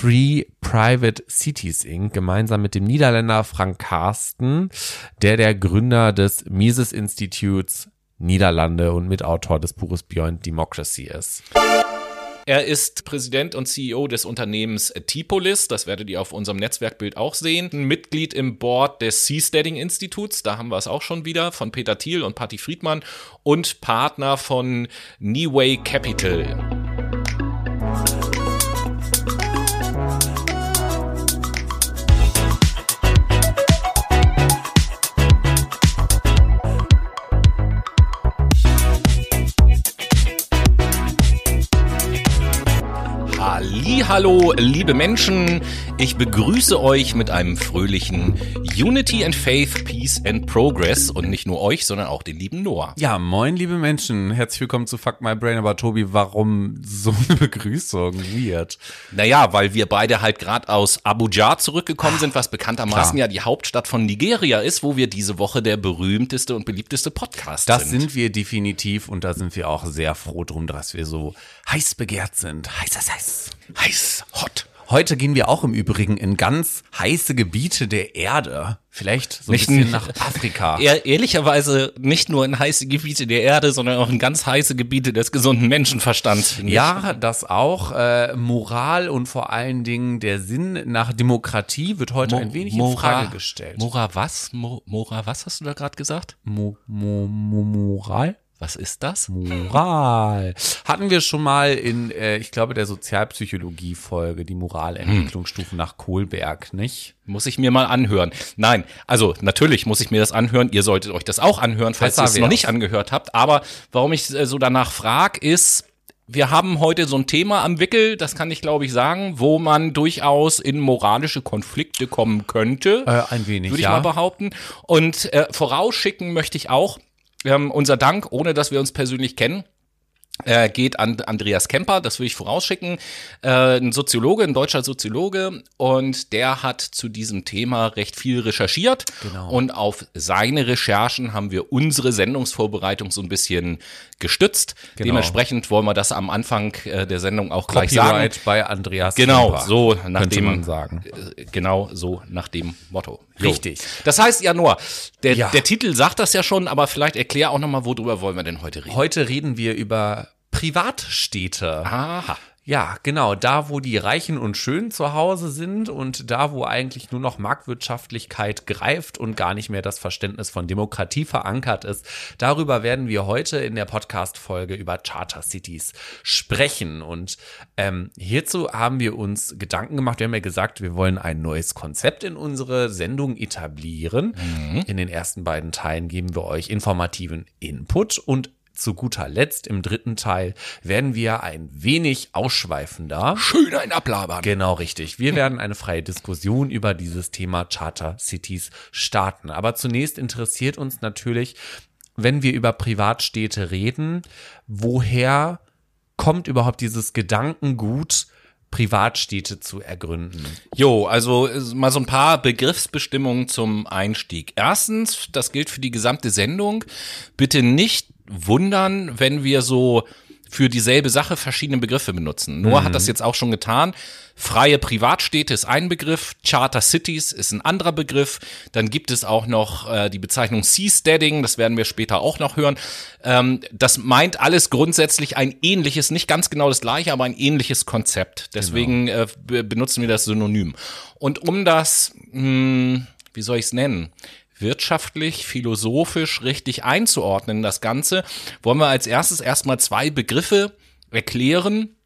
Free Private Cities Inc. gemeinsam mit dem Niederländer Frank Karsten, der der Gründer des Mises Instituts Niederlande und Mitautor des Buches Beyond Democracy ist. Er ist Präsident und CEO des Unternehmens Tipolis, das werdet ihr auf unserem Netzwerkbild auch sehen. Ein Mitglied im Board des Seasteading Instituts, da haben wir es auch schon wieder, von Peter Thiel und Patti Friedmann und Partner von Neway Capital. Hallo, liebe Menschen. Ich begrüße euch mit einem fröhlichen Unity and Faith, Peace and Progress und nicht nur euch, sondern auch den lieben Noah. Ja, moin, liebe Menschen. Herzlich willkommen zu Fuck My Brain. Aber Tobi, warum so eine Begrüßung? Weird. Naja, weil wir beide halt gerade aus Abuja zurückgekommen sind, was bekanntermaßen Klar. ja die Hauptstadt von Nigeria ist, wo wir diese Woche der berühmteste und beliebteste Podcast Das sind. sind wir definitiv und da sind wir auch sehr froh drum, dass wir so heiß begehrt sind. Heiß, heiß, heiß. heiß, hot. Heute gehen wir auch im Übrigen in ganz heiße Gebiete der Erde. Vielleicht so ein Nicht bisschen nach Afrika. Ehr, ehrlicherweise nicht nur in heiße Gebiete der Erde, sondern auch in ganz heiße Gebiete des gesunden Menschenverstands. Ja, das auch. Äh, Moral und vor allen Dingen der Sinn nach Demokratie wird heute Mo- ein wenig in Mora- Frage gestellt. Mora was? Mo, Mora was hast du da gerade gesagt? Mo, mo, mo, Moral? Was ist das? Moral. Hatten wir schon mal in, äh, ich glaube, der Sozialpsychologie-Folge, die Moralentwicklungsstufen nach Kohlberg, nicht? Muss ich mir mal anhören. Nein, also natürlich muss ich mir das anhören. Ihr solltet euch das auch anhören, falls ihr es noch nicht angehört habt. Aber warum ich äh, so danach frage, ist, wir haben heute so ein Thema am Wickel, das kann ich glaube ich sagen, wo man durchaus in moralische Konflikte kommen könnte. Äh, ein wenig, würde ich ja. mal behaupten. Und äh, vorausschicken möchte ich auch ähm, unser Dank, ohne dass wir uns persönlich kennen. Äh, geht an Andreas Kemper, das will ich vorausschicken, äh, ein Soziologe, ein deutscher Soziologe und der hat zu diesem Thema recht viel recherchiert Genau. und auf seine Recherchen haben wir unsere Sendungsvorbereitung so ein bisschen gestützt. Genau. Dementsprechend wollen wir das am Anfang äh, der Sendung auch gleich sagen. Copyright bei Andreas Genau, Kemper, so nach dem, man sagen. äh, genau so nach dem Motto. Jo. Richtig. Das heißt, ja Noah, der, Ja. der Titel sagt das ja schon, aber vielleicht erklär auch nochmal, worüber wollen wir denn heute reden? Heute reden wir über Privatstädte. Aha. Ja, genau, da wo die Reichen und Schönen zu Hause sind und da wo eigentlich nur noch Marktwirtschaftlichkeit greift und gar nicht mehr das Verständnis von Demokratie verankert ist. Darüber werden wir heute in der Podcast-Folge über Charter Cities sprechen. Und ähm, hierzu haben wir uns Gedanken gemacht. Wir haben ja gesagt, wir wollen ein neues Konzept in unsere Sendung etablieren. In den ersten beiden Teilen geben wir euch informativen Input und zu guter Letzt im dritten Teil werden wir ein wenig ausschweifender. Schön ein Ablabern. Genau richtig. Wir werden eine freie Diskussion über dieses Thema Charter Cities starten. Aber zunächst interessiert uns natürlich, wenn wir über Privatstädte reden, woher kommt überhaupt dieses Gedankengut, Privatstädte zu ergründen? Jo, also mal so ein paar Begriffsbestimmungen zum Einstieg. Erstens, das gilt für die gesamte Sendung, bitte nicht wundern, wenn wir so für dieselbe Sache verschiedene Begriffe benutzen. Noah hat das jetzt auch schon getan. Freie Privatstädte ist ein Begriff, Charter Cities ist ein anderer Begriff. Dann gibt es auch noch äh, die Bezeichnung Seasteading, das werden wir später auch noch hören. Ähm, das meint alles grundsätzlich ein ähnliches, nicht ganz genau das gleiche, aber ein ähnliches Konzept. Deswegen äh, be- benutzen wir das Synonym. Und um das, mh, wie soll ich es nennen? Wirtschaftlich, philosophisch richtig einzuordnen, das Ganze, wollen wir als erstes erstmal zwei Begriffe erklären,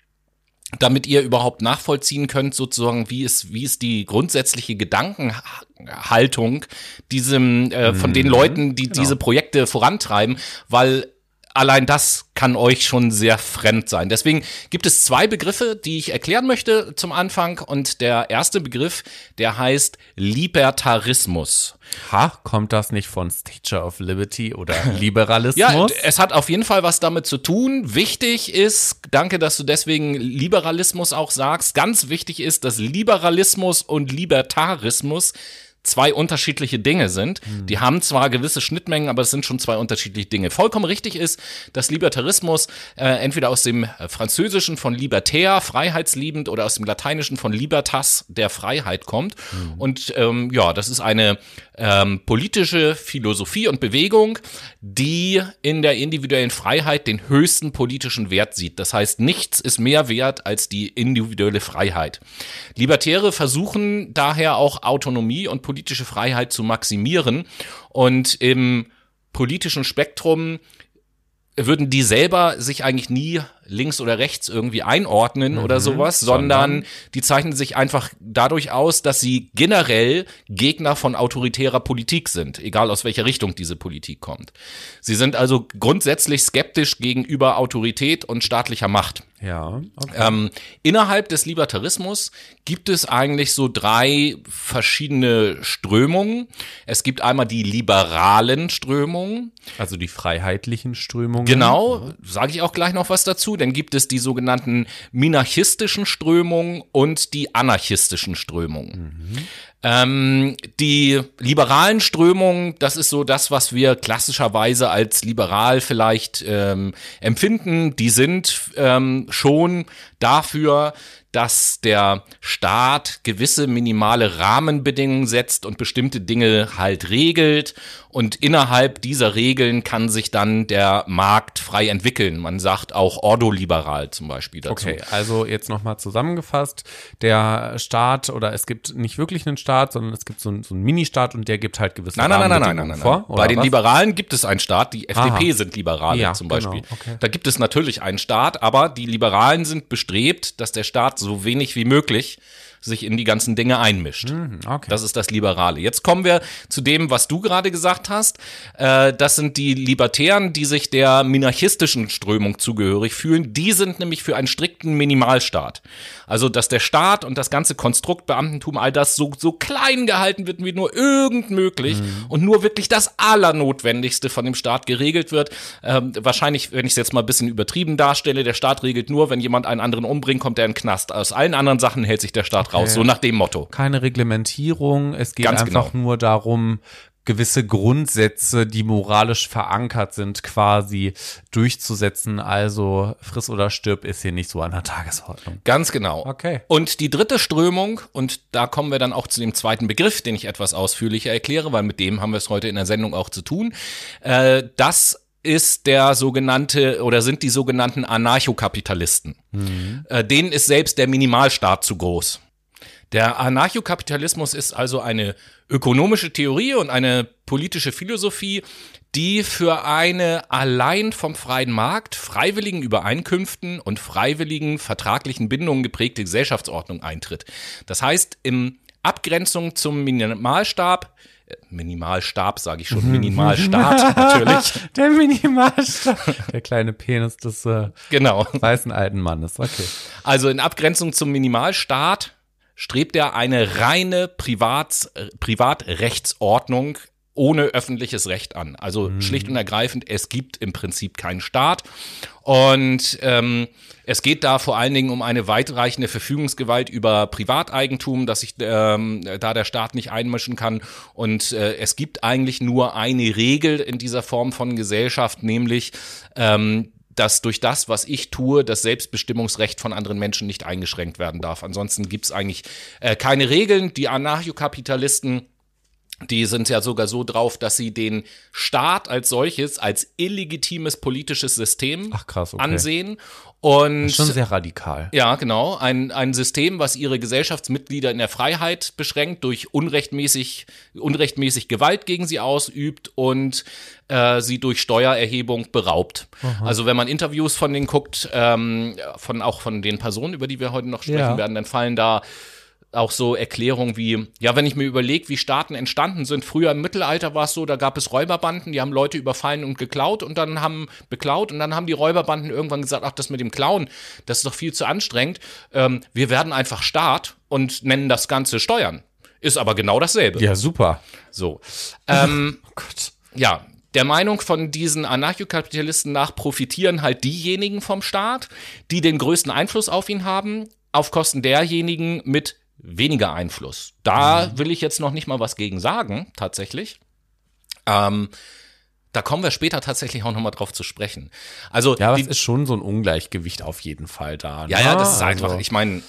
damit ihr überhaupt nachvollziehen könnt, sozusagen, wie ist, wie ist die grundsätzliche Gedankenhaltung diesem, äh, von den Leuten, die diese Projekte vorantreiben, weil allein das kann euch schon sehr fremd sein. Deswegen gibt es zwei Begriffe, die ich erklären möchte zum Anfang. Und der erste Begriff, der heißt Libertarismus. Ha, kommt das nicht von Statue of Liberty oder Liberalismus? Ja, es hat auf jeden Fall was damit zu tun. Wichtig ist, danke, dass du deswegen Liberalismus auch sagst, ganz wichtig ist, dass Liberalismus und Libertarismus zwei unterschiedliche Dinge sind. Hm. Die haben zwar gewisse Schnittmengen, aber es sind schon zwei unterschiedliche Dinge. Vollkommen richtig ist, dass Libertarismus äh, entweder aus dem äh, Französischen von libertär, freiheitsliebend, oder aus dem Lateinischen von libertas, der Freiheit kommt. Hm. Und ähm, ja, das ist eine ähm, politische Philosophie und Bewegung, die in der individuellen Freiheit den höchsten politischen Wert sieht. Das heißt, nichts ist mehr wert als die individuelle Freiheit. Libertäre versuchen daher auch Autonomie und politische Freiheit zu maximieren und im politischen Spektrum würden die selber sich eigentlich nie links oder rechts irgendwie einordnen oder sowas, sondern, sondern- die zeichnen sich einfach dadurch aus, dass sie generell Gegner von autoritärer Politik sind, egal aus welcher Richtung diese Politik kommt. Sie sind also grundsätzlich skeptisch gegenüber Autorität und staatlicher Macht. Ja, okay. Ähm, innerhalb des Libertarismus gibt es eigentlich so drei verschiedene Strömungen. Es gibt einmal die liberalen Strömungen. Also die freiheitlichen Strömungen. Genau, sage ich auch gleich noch was dazu. Dann gibt es die sogenannten minarchistischen Strömungen und die anarchistischen Strömungen. Ähm, die liberalen Strömungen, das ist so das, was wir klassischerweise als liberal vielleicht ähm, empfinden. Die sind ähm, schon dafür, dass der Staat gewisse minimale Rahmenbedingungen setzt und bestimmte Dinge halt regelt. Und innerhalb dieser Regeln kann sich dann der Markt frei entwickeln. Man sagt auch ordoliberal zum Beispiel dazu. Okay, also jetzt nochmal zusammengefasst. Der Staat oder es gibt nicht wirklich einen Staat, sondern es gibt so einen, so einen Ministaat und der gibt halt gewisse Nein, nein, nein, nein, nein, nein, vor. Bei den was? Liberalen gibt es einen Staat, die FDP Aha. sind Liberale Ja, zum Beispiel. genau, okay. Da gibt es natürlich einen Staat, aber die Liberalen sind bestrebt, dass der Staat so wenig wie möglich sich in die ganzen Dinge einmischt. okay. Das ist das Liberale. Jetzt kommen wir zu dem, was du gerade gesagt hast. Äh, das sind die Libertären, die sich der minarchistischen Strömung zugehörig fühlen. Die sind nämlich für einen strikten Minimalstaat. Also, dass der Staat und das ganze Konstrukt Beamtentum, all das so, so klein gehalten wird, wie nur irgend möglich und nur wirklich das Allernotwendigste von dem Staat geregelt wird. Ähm, wahrscheinlich, wenn ich es jetzt mal ein bisschen übertrieben darstelle, der Staat regelt nur, wenn jemand einen anderen umbringt, kommt er in den Knast. Aus allen anderen Sachen hält sich der Staat raus. So nach dem Motto. Keine Reglementierung. Es geht Ganz einfach genau. nur darum, gewisse Grundsätze, die moralisch verankert sind, quasi durchzusetzen. Also friss oder stirb ist hier nicht so an der Tagesordnung. Ganz genau. Okay. Und die dritte Strömung, und da kommen wir dann auch zu dem zweiten Begriff, den ich etwas ausführlicher erkläre, weil mit dem haben wir es heute in der Sendung auch zu tun. Äh, das ist der sogenannte oder sind die sogenannten Anarchokapitalisten. Äh, denen ist selbst der Minimalstaat zu groß. Der Anarchokapitalismus ist also eine ökonomische Theorie und eine politische Philosophie, die für eine allein vom freien Markt, freiwilligen Übereinkünften und freiwilligen vertraglichen Bindungen geprägte Gesellschaftsordnung eintritt. Das heißt, in Abgrenzung zum Minimalstab, äh, Minimalstab sage ich schon, Minimalstaat natürlich, Der Minimalstaat. Der kleine Penis des äh, genau. weißen alten Mannes. Okay. Also in Abgrenzung zum Minimalstaat strebt er eine reine Privats, Privatrechtsordnung ohne öffentliches Recht an. Also schlicht und ergreifend, es gibt im Prinzip keinen Staat. Und ähm, es geht da vor allen Dingen um eine weitreichende Verfügungsgewalt über Privateigentum, dass sich ähm, da der Staat nicht einmischen kann. Und äh, es gibt eigentlich nur eine Regel in dieser Form von Gesellschaft, nämlich ähm, dass durch das, was ich tue, das Selbstbestimmungsrecht von anderen Menschen nicht eingeschränkt werden darf. Ansonsten gibt's eigentlich äh, keine Regeln. Die Anarchokapitalisten die sind ja sogar so drauf, dass sie den Staat als solches, als illegitimes politisches System Ach, krass, okay. ansehen. Und Schon sehr radikal. ja, genau. Ein, ein System, was ihre Gesellschaftsmitglieder in der Freiheit beschränkt, durch unrechtmäßig, unrechtmäßig Gewalt gegen sie ausübt und äh, sie durch Steuererhebung beraubt. Also wenn man Interviews von denen guckt, ähm, von auch von den Personen, über die wir heute noch sprechen Ja. werden, dann fallen da auch so Erklärungen wie, ja, wenn ich mir überlege, wie Staaten entstanden sind, früher im Mittelalter war es so, da gab es Räuberbanden, die haben Leute überfallen und geklaut und dann haben beklaut und dann haben die Räuberbanden irgendwann gesagt, ach, das mit dem Klauen, das ist doch viel zu anstrengend. Ähm, wir werden einfach Staat und nennen das Ganze Steuern. Ist aber genau dasselbe. Ja, super. So. Ähm, Oh Gott. ja, der Meinung von diesen Anarchokapitalisten nach profitieren halt diejenigen vom Staat, die den größten Einfluss auf ihn haben, auf Kosten derjenigen mit weniger Einfluss. Da will ich jetzt noch nicht mal was gegen sagen, tatsächlich. Ähm, da kommen wir später tatsächlich auch nochmal drauf zu sprechen. Also Ja, aber die, es ist schon so ein Ungleichgewicht auf jeden Fall da. ja, ne? ja, das ist Also- einfach. Ich meine,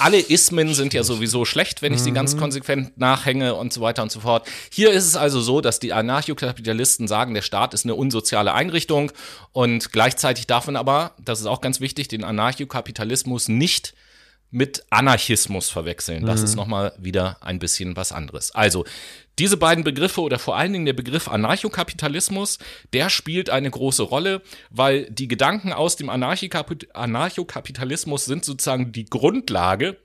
alle Ismen sind ja sowieso schlecht, wenn ich sie ganz konsequent nachhänge und so weiter und so fort. Hier ist es also so, dass die Anarchokapitalisten sagen, der Staat ist eine unsoziale Einrichtung und gleichzeitig darf man aber, das ist auch ganz wichtig, den Anarchokapitalismus nicht mit Anarchismus verwechseln. Das ist nochmal wieder ein bisschen was anderes. Also, diese beiden Begriffe oder vor allen Dingen der Begriff Anarchokapitalismus, der spielt eine große Rolle, weil die Gedanken aus dem Anarchokapitalismus sind sozusagen die Grundlage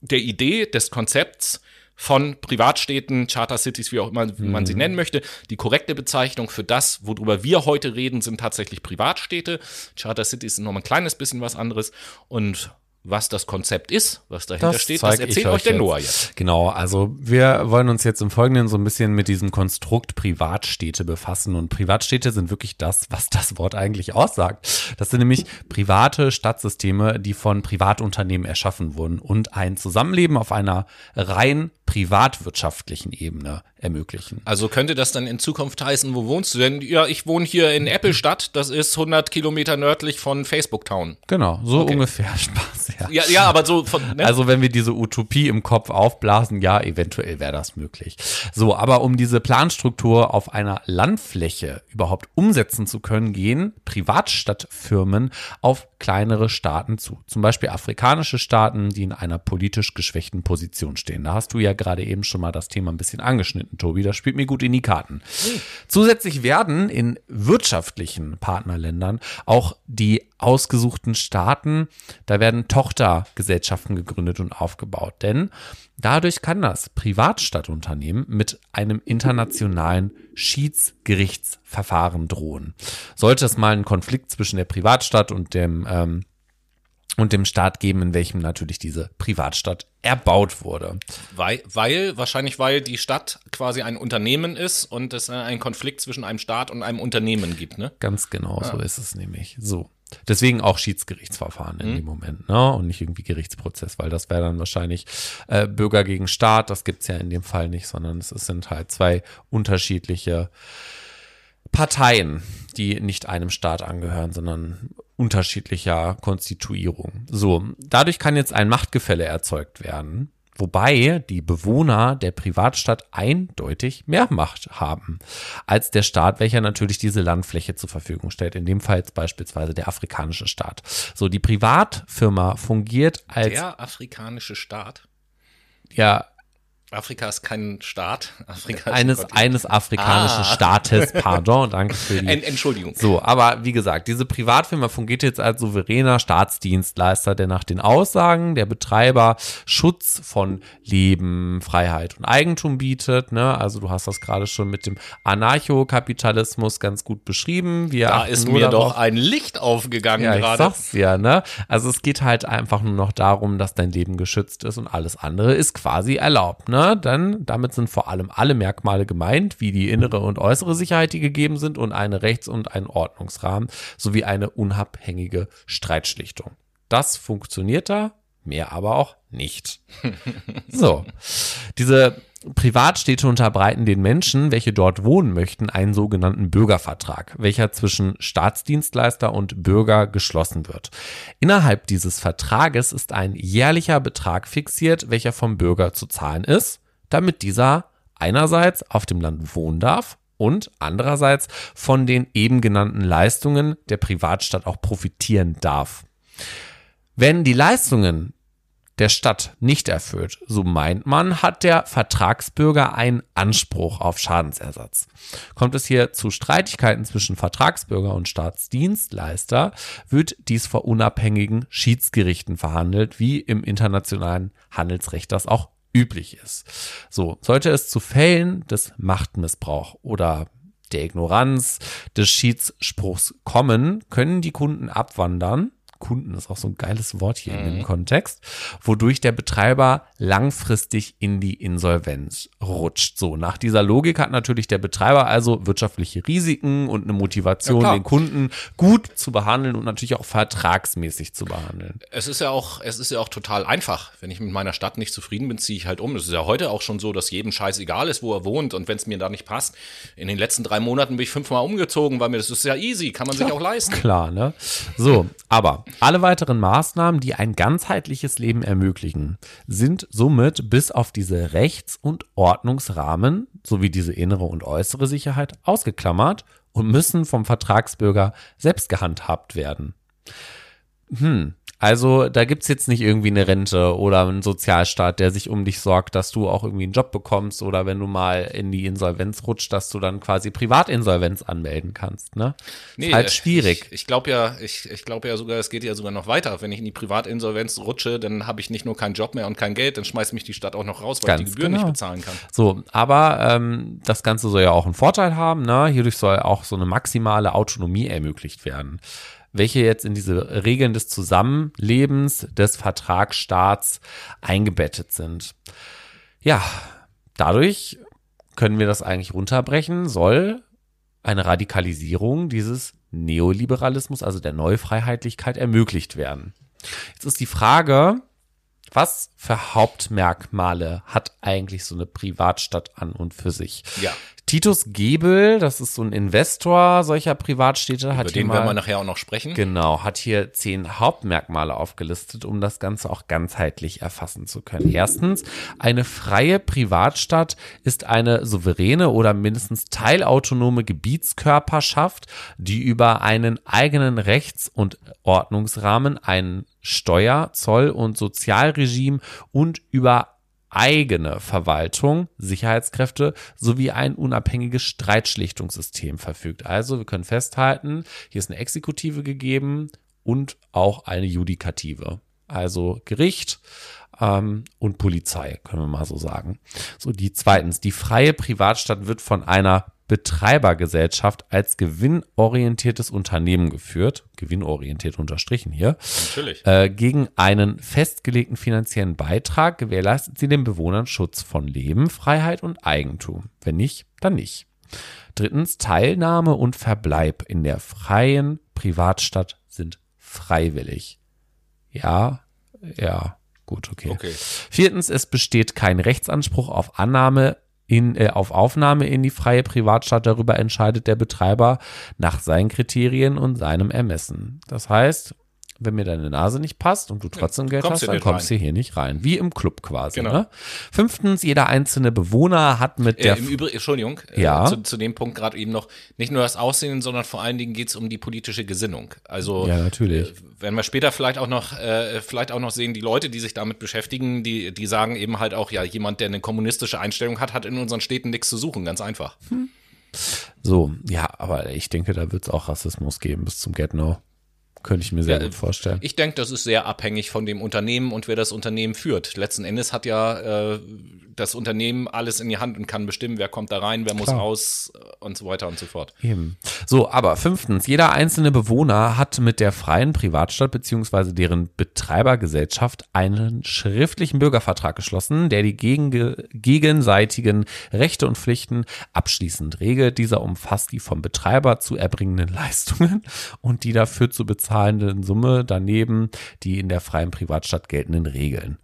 der Idee, des Konzepts von Privatstädten, Charter Cities, wie auch immer man sie nennen möchte. Die korrekte Bezeichnung für das, worüber wir heute reden, sind tatsächlich Privatstädte. Charter Cities sind noch mal ein kleines bisschen was anderes. Und was das Konzept ist, was dahinter steht, das zeig ich erzählt euch der jetzt. Noah jetzt. Genau, also wir wollen uns jetzt im Folgenden so ein bisschen mit diesem Konstrukt Privatstädte befassen. Und Privatstädte sind wirklich das, was das Wort eigentlich aussagt. Das sind nämlich private Stadtsysteme, die von Privatunternehmen erschaffen wurden und ein Zusammenleben auf einer rein privatwirtschaftlichen Ebene ermöglichen. Also könnte das dann in Zukunft heißen, wo wohnst du denn? Ja, ich wohne hier in Appelstadt, das ist 100 Kilometer nördlich von Facebook Town. Genau, so ungefähr Spaß. Ja. Ja, ja, aber so von, ne? Also wenn wir diese Utopie im Kopf aufblasen, ja, eventuell wäre das möglich. So, aber um diese Planstruktur auf einer Landfläche überhaupt umsetzen zu können, gehen Privatstadtfirmen auf kleinere Staaten zu. Zum Beispiel afrikanische Staaten, die in einer politisch geschwächten Position stehen. Da hast du ja gerade eben schon mal das Thema ein bisschen angeschnitten, Tobi. Das spielt mir gut in die Karten. Zusätzlich werden in wirtschaftlichen Partnerländern auch die ausgesuchten Staaten, da werden Tochtergesellschaften gegründet und aufgebaut. Denn dadurch kann das Privatstadtunternehmen mit einem internationalen Schiedsgerichtsverfahren drohen. Sollte es mal einen Konflikt zwischen der Privatstadt und dem ähm, und dem Staat geben, in welchem natürlich diese Privatstadt erbaut wurde. Weil, weil, wahrscheinlich weil die Stadt quasi ein Unternehmen ist und es einen Konflikt zwischen einem Staat und einem Unternehmen gibt, ne? Ganz genau, so ist es nämlich. So. Deswegen auch Schiedsgerichtsverfahren in dem Moment, ne? Und nicht irgendwie Gerichtsprozess, weil das wäre dann wahrscheinlich äh, Bürger gegen Staat, das gibt's ja in dem Fall nicht, sondern es sind halt zwei unterschiedliche Parteien, die nicht einem Staat angehören, sondern unterschiedlicher Konstituierung. So, dadurch kann jetzt ein Machtgefälle erzeugt werden, wobei die Bewohner der Privatstadt eindeutig mehr Macht haben als der Staat, welcher natürlich diese Landfläche zur Verfügung stellt. In dem Fall jetzt beispielsweise der afrikanische Staat. So, die Privatfirma fungiert als Der afrikanische Staat. ja Afrika ist kein Staat. Afrika ist ein eines eines afrikanischen Staates. Pardon, danke für die En Entschuldigung. So, aber wie gesagt, diese Privatfirma fungiert jetzt als souveräner Staatsdienstleister, der nach den Aussagen der Betreiber Schutz von Leben, Freiheit und Eigentum bietet. Ne? Also du hast das gerade schon mit dem Anarchokapitalismus ganz gut beschrieben. Wir Da ist mir doch ein Licht aufgegangen ja, ich gerade. sag's ja, ne? Also es geht halt einfach nur noch darum, dass dein Leben geschützt ist und alles andere ist quasi erlaubt, ne? Dann, damit sind vor allem alle Merkmale gemeint, wie die innere und äußere Sicherheit, die gegeben sind und eine Rechts- und ein Ordnungsrahmen sowie eine unabhängige Streitschlichtung. Das funktioniert da, mehr aber auch nicht. So, diese Privatstädte unterbreiten den Menschen, welche dort wohnen möchten, einen sogenannten Bürgervertrag, welcher zwischen Staatsdienstleister und Bürger geschlossen wird. Innerhalb dieses Vertrages ist ein jährlicher Betrag fixiert, welcher vom Bürger zu zahlen ist, damit dieser einerseits auf dem Land wohnen darf und andererseits von den eben genannten Leistungen der Privatstadt auch profitieren darf. Wenn die Leistungen der Stadt nicht erfüllt, so meint man, hat der Vertragsbürger einen Anspruch auf Schadensersatz. Kommt es hier zu Streitigkeiten zwischen Vertragsbürger und Staatsdienstleister, wird dies vor unabhängigen Schiedsgerichten verhandelt, wie im internationalen Handelsrecht das auch üblich ist. So, sollte es zu Fällen des Machtmissbrauch oder der Ignoranz des Schiedsspruchs kommen, können die Kunden abwandern. Kunden ist auch so ein geiles Wort hier in dem Kontext, wodurch der Betreiber langfristig in die Insolvenz rutscht. So, nach dieser Logik hat natürlich der Betreiber also wirtschaftliche Risiken und eine Motivation, Ja, klar. den Kunden gut zu behandeln und natürlich auch vertragsmäßig zu behandeln. Es ist ja auch, es ist ja auch total einfach. Wenn ich mit meiner Stadt nicht zufrieden bin, ziehe ich halt um. Es ist ja heute auch schon so, dass jedem Scheiß egal ist, wo er wohnt. Und wenn es mir da nicht passt, in den letzten drei Monaten bin ich fünfmal umgezogen, weil mir das ist ja easy, kann man sich auch leisten. Klar, ne? So, aber alle weiteren Maßnahmen, die ein ganzheitliches Leben ermöglichen, sind somit bis auf diese Rechts- und Ordnungsrahmen sowie diese innere und äußere Sicherheit ausgeklammert und müssen vom Vertragsbürger selbst gehandhabt werden. Hm, also da gibt's jetzt nicht irgendwie eine Rente oder einen Sozialstaat, der sich um dich sorgt, dass du auch irgendwie einen Job bekommst oder wenn du mal in die Insolvenz rutscht, dass du dann quasi Privatinsolvenz anmelden kannst, ne? ist halt äh, schwierig. Ich, ich glaube ja, ich, ich glaube ja sogar, es geht ja sogar noch weiter. Wenn ich in die Privatinsolvenz rutsche, dann habe ich nicht nur keinen Job mehr und kein Geld, dann schmeißt mich die Stadt auch noch raus, weil ich Ganz die Gebühren genau. nicht bezahlen kann. So, aber ähm, das Ganze soll ja auch einen Vorteil haben. Ne? Hierdurch soll auch so eine maximale Autonomie ermöglicht werden, welche jetzt in diese Regeln des Zusammenlebens des Vertragsstaats eingebettet sind. Ja, dadurch können wir das eigentlich runterbrechen, soll eine Radikalisierung dieses Neoliberalismus, also der Neufreiheitlichkeit, ermöglicht werden. Jetzt ist die Frage, was für Hauptmerkmale hat eigentlich so eine Privatstadt an und für sich? Ja. Titus Gebel, das ist so ein Investor solcher Privatstädte, hat Über hier den werden wir mal, nachher auch noch sprechen. genau, hat hier zehn Hauptmerkmale aufgelistet, um das Ganze auch ganzheitlich erfassen zu können. Erstens, eine freie Privatstadt ist eine souveräne oder mindestens teilautonome Gebietskörperschaft, die über einen eigenen Rechts- und Ordnungsrahmen, einen Steuer-, Zoll- und Sozialregime und über eigene Verwaltung, Sicherheitskräfte sowie ein unabhängiges Streitschlichtungssystem verfügt. Also wir können festhalten, hier ist eine Exekutive gegeben und auch eine Judikative. Also Gericht ähm, und Polizei, können wir mal so sagen. So, die zweitens, die freie Privatstadt wird von einer Betreibergesellschaft als gewinnorientiertes Unternehmen geführt, gewinnorientiert unterstrichen hier, Natürlich. äh, gegen einen festgelegten finanziellen Beitrag gewährleistet sie den Bewohnern Schutz von Leben, Freiheit und Eigentum. Wenn nicht, dann nicht. Drittens, Teilnahme und Verbleib in der freien Privatstadt sind freiwillig. Ja, ja, gut, okay. Okay. Viertens, es besteht kein Rechtsanspruch auf Annahme in, äh, auf Aufnahme in die freie Privatstadt. Darüber entscheidet der Betreiber nach seinen Kriterien und seinem Ermessen. Das heißt, wenn mir deine Nase nicht passt und du trotzdem Geld kommst hast, dann kommst du hier nicht rein. Wie im Club quasi. Genau. Ne? Fünftens, jeder einzelne Bewohner hat mit der Äh, Im Übrigen, Entschuldigung, Ja. äh, zu, zu dem Punkt gerade eben noch, nicht nur das Aussehen, sondern vor allen Dingen geht es um die politische Gesinnung. Also Ja, natürlich. äh, werden wir später vielleicht auch noch, äh, vielleicht auch noch sehen, die Leute, die sich damit beschäftigen, die, die sagen eben halt auch, ja, jemand, der eine kommunistische Einstellung hat, hat in unseren Städten nichts zu suchen, ganz einfach. So, ja, aber ich denke, da wird es auch Rassismus geben bis zum Get-No. Könnte ich mir sehr Ja, gut vorstellen. Ich denke, das ist sehr abhängig von dem Unternehmen und wer das Unternehmen führt. Letzten Endes hat ja äh, das Unternehmen alles in die Hand und kann bestimmen, wer kommt da rein, wer muss Klar. raus äh, und so weiter und so fort. Eben. So, aber fünftens, jeder einzelne Bewohner hat mit der freien Privatstadt beziehungsweise deren Betreibergesellschaft einen schriftlichen Bürgervertrag geschlossen, der die gegen, gegenseitigen Rechte und Pflichten abschließend regelt. Dieser umfasst die vom Betreiber zu erbringenden Leistungen und die dafür zu bezahlenden Summe daneben die in der freien Privatstadt geltenden Regeln.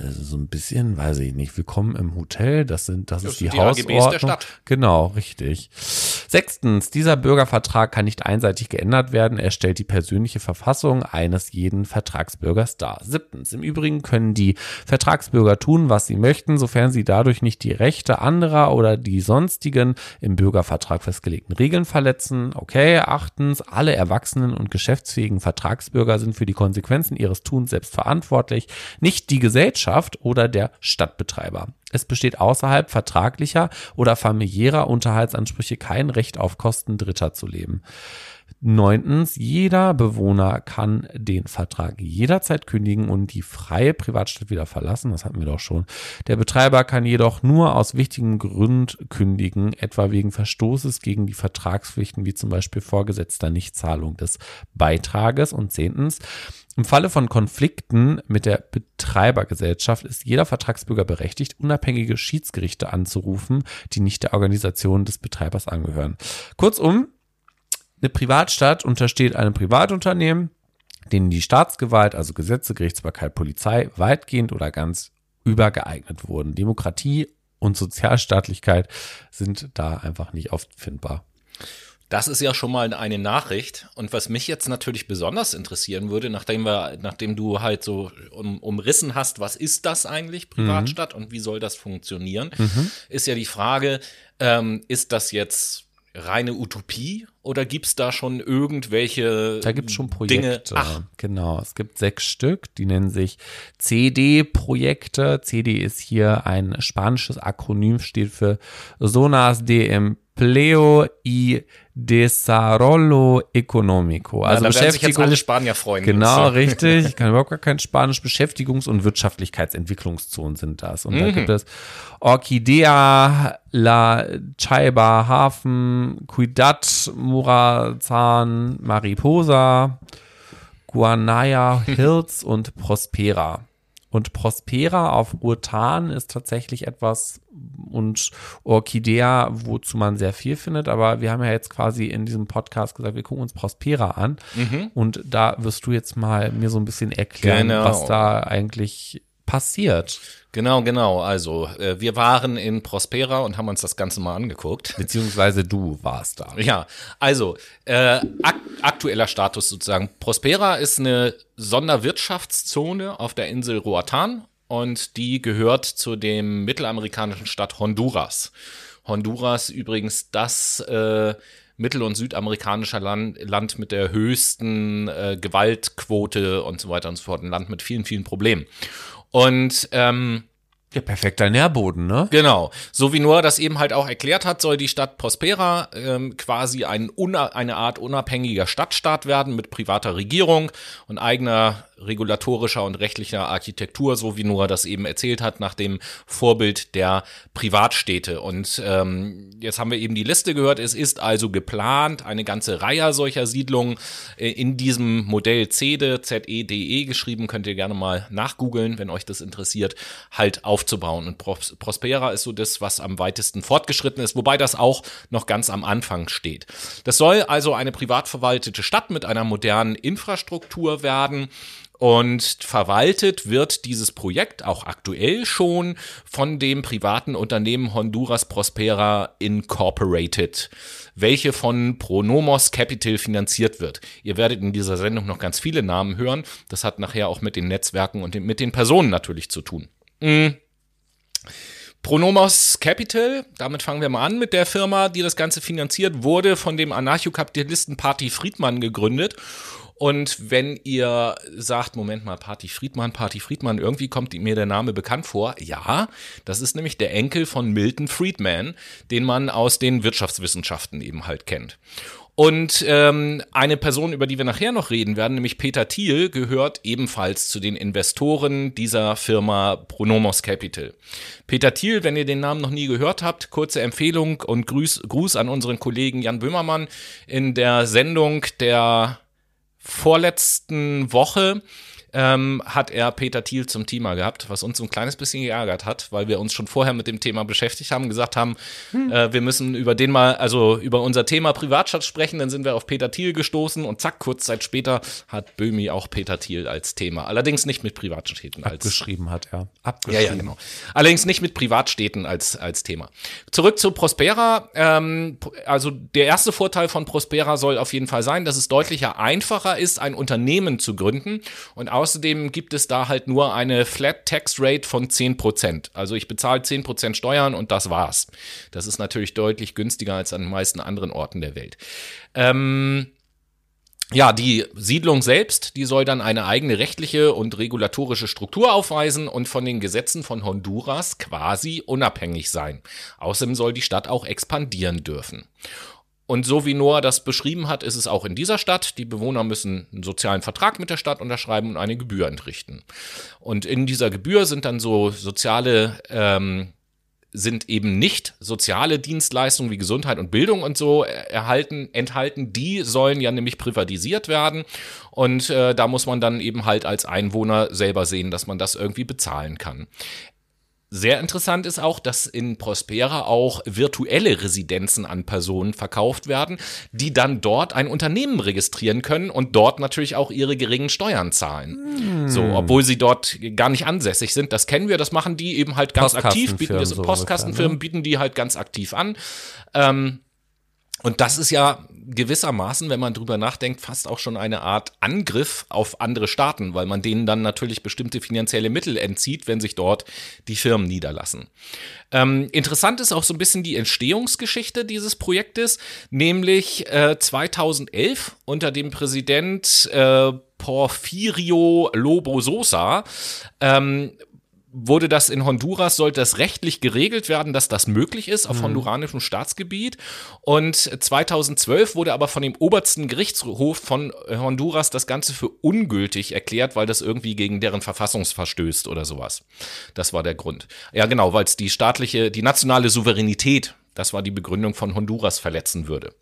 So ein bisschen, weiß ich nicht, willkommen im Hotel, das sind, das, Das ist die, die Hausordnung. Stadt. Genau, richtig. Sechstens, dieser Bürgervertrag kann nicht einseitig geändert werden. Er stellt die persönliche Verfassung eines jeden Vertragsbürgers dar. Siebtens, im Übrigen können die Vertragsbürger tun, was sie möchten, sofern sie dadurch nicht die Rechte anderer oder die sonstigen im Bürgervertrag festgelegten Regeln verletzen. Okay. Achtens, alle erwachsenen und geschäftsfähigen Vertragsbürger sind für die Konsequenzen ihres Tuns selbst verantwortlich, nicht die Gesellschaft oder der Stadtbetreiber. Es besteht außerhalb vertraglicher oder familiärer Unterhaltsansprüche kein Recht auf Kosten Dritter zu leben. Neuntens, jeder Bewohner kann den Vertrag jederzeit kündigen und die freie Privatstadt wieder verlassen. Das hatten wir doch schon. Der Betreiber kann jedoch nur aus wichtigem Grund kündigen, etwa wegen Verstoßes gegen die Vertragspflichten, wie zum Beispiel vorgesetzter Nichtzahlung des Beitrages. Und zehntens, Im Falle von Konflikten mit der Betreibergesellschaft ist jeder Vertragsbürger berechtigt, unabhängige Schiedsgerichte anzurufen, die nicht der Organisation des Betreibers angehören. Kurzum, eine Privatstadt untersteht einem Privatunternehmen, denen die Staatsgewalt, also Gesetze, Gerichtsbarkeit, Polizei, weitgehend oder ganz übergeeignet wurden. Demokratie und Sozialstaatlichkeit sind da einfach nicht auffindbar. Das ist ja schon mal eine Nachricht. Und was mich jetzt natürlich besonders interessieren würde, nachdem wir, nachdem du halt so um, umrissen hast, was ist das eigentlich, Privatstadt, mhm. und wie soll das funktionieren, mhm. ist ja die Frage, ähm, ist das jetzt reine Utopie oder gibt es da schon irgendwelche Da gibt es schon Projekte. Dinge? Ach. Genau, es gibt sechs Stück, die nennen sich CD-Projekte. CD ist hier ein spanisches Akronym, steht für Zonas de Empleo y Desarrollo Económico. Also ja, da werden sich jetzt alle Spanier freuen. Genau, richtig. Ich kann überhaupt gar kein Spanisch. Beschäftigungs- und Wirtschaftlichkeitsentwicklungszonen sind das. Und mhm. da gibt es Orchidea, La Chaiba, Hafen, Cuidat, Murazan, Mariposa, Guanaya Hills und Prospera. Und Prospera auf Urtan ist tatsächlich etwas und Orchidea, wozu man sehr viel findet. Aber wir haben ja jetzt quasi in diesem Podcast gesagt, wir gucken uns Prospera an. Mhm. Und da wirst du jetzt mal mir so ein bisschen erklären, genau. was da eigentlich passiert. Genau, genau. Also äh, wir waren in Prospera und haben uns das Ganze mal angeguckt. Beziehungsweise du warst da. Ja, also äh, ak aktueller Status sozusagen. Prospera ist eine Sonderwirtschaftszone auf der Insel Roatan und die gehört zu dem mittelamerikanischen Stadt Honduras. Honduras übrigens das äh, mittel- und südamerikanischer Land, Land mit der höchsten äh, Gewaltquote und so weiter und so fort. Ein Land mit vielen, vielen Problemen. Und ähm, ja, perfekter Nährboden, ne? Genau. So wie Noah das eben halt auch erklärt hat, soll die Stadt Prospera ähm, quasi ein, eine Art unabhängiger Stadtstaat werden mit privater Regierung und eigener regulatorischer und rechtlicher Architektur, so wie Noah das eben erzählt hat, nach dem Vorbild der Privatstädte. Und ähm, jetzt haben wir eben die Liste gehört. Es ist also geplant, eine ganze Reihe solcher Siedlungen äh, in diesem Modell CEDE, Z-E-D-E geschrieben, könnt ihr gerne mal nachgoogeln, wenn euch das interessiert, halt aufzubauen. Und Pros Prospera ist so das, was am weitesten fortgeschritten ist, wobei das auch noch ganz am Anfang steht. Das soll also eine privat verwaltete Stadt mit einer modernen Infrastruktur werden. Und verwaltet wird dieses Projekt auch aktuell schon von dem privaten Unternehmen Honduras Prospera Incorporated, welche von Pronomos Capital finanziert wird. Ihr werdet in dieser Sendung noch ganz viele Namen hören. Das hat nachher auch mit den Netzwerken und mit den Personen natürlich zu tun. Mhm. Pronomos Capital, damit fangen wir mal an mit der Firma, die das Ganze finanziert, wurde von dem Anarchokapitalisten Party Friedmann gegründet und wenn ihr sagt, Moment mal, Party Friedmann, Party Friedmann, irgendwie kommt mir der Name bekannt vor. Ja, das ist nämlich der Enkel von Milton Friedman, den man aus den Wirtschaftswissenschaften eben halt kennt. Und ähm, eine Person, über die wir nachher noch reden werden, nämlich Peter Thiel, gehört ebenfalls zu den Investoren dieser Firma Pronomos Capital. Peter Thiel, wenn ihr den Namen noch nie gehört habt, kurze Empfehlung und Gruß, Gruß an unseren Kollegen Jan Böhmermann in der Sendung der vorletzten Woche ähm, hat er Peter Thiel zum Thema gehabt, was uns so ein kleines bisschen geärgert hat, weil wir uns schon vorher mit dem Thema beschäftigt haben, gesagt haben, hm. äh, wir müssen über den mal, also über unser Thema Privatschatz sprechen, dann sind wir auf Peter Thiel gestoßen und zack, kurz Zeit später hat Böhmi auch Peter Thiel als Thema. Allerdings nicht mit Privatstädten als. Abgeschrieben hat er. Abgeschrieben. Ja, ja, genau. Allerdings nicht mit Privatstädten als, als Thema. Zurück zu Prospera. Ähm, also der erste Vorteil von Prospera soll auf jeden Fall sein, dass es deutlicher einfacher ist, ein Unternehmen zu gründen und auch Außerdem gibt es da halt nur eine Flat Tax Rate von 10%. Also ich bezahle 10% Steuern und das war's. Das ist natürlich deutlich günstiger als an den meisten anderen Orten der Welt. Ähm, ja, die Siedlung selbst, die soll dann eine eigene rechtliche und regulatorische Struktur aufweisen und von den Gesetzen von Honduras quasi unabhängig sein. Außerdem soll die Stadt auch expandieren dürfen. Und so wie Noah das beschrieben hat, ist es auch in dieser Stadt. Die Bewohner müssen einen sozialen Vertrag mit der Stadt unterschreiben und eine Gebühr entrichten. Und in dieser Gebühr sind dann so soziale ähm, sind eben nicht soziale Dienstleistungen wie Gesundheit und Bildung und so erhalten, enthalten. Die sollen ja nämlich privatisiert werden. Und äh, da muss man dann eben halt als Einwohner selber sehen, dass man das irgendwie bezahlen kann. Sehr interessant ist auch, dass in Prospera auch virtuelle Residenzen an Personen verkauft werden, die dann dort ein Unternehmen registrieren können und dort natürlich auch ihre geringen Steuern zahlen. Hm. So, obwohl sie dort gar nicht ansässig sind. Das kennen wir, das machen die eben halt ganz aktiv, bieten das, so Postkastenfirmen ne? bieten die halt ganz aktiv an. Ähm, und das ist ja gewissermaßen, wenn man drüber nachdenkt, fast auch schon eine Art Angriff auf andere Staaten, weil man denen dann natürlich bestimmte finanzielle Mittel entzieht, wenn sich dort die Firmen niederlassen. Ähm, interessant ist auch so ein bisschen die Entstehungsgeschichte dieses Projektes, nämlich äh, 2011 unter dem Präsident äh, Porfirio Lobo Sosa ähm, wurde das in Honduras, sollte das rechtlich geregelt werden, dass das möglich ist auf mhm. honduranischem Staatsgebiet. Und 2012 wurde aber von dem obersten Gerichtshof von Honduras das Ganze für ungültig erklärt, weil das irgendwie gegen deren Verfassung verstößt oder sowas. Das war der Grund. Ja, genau, weil es die staatliche, die nationale Souveränität das war die Begründung von Honduras verletzen würde.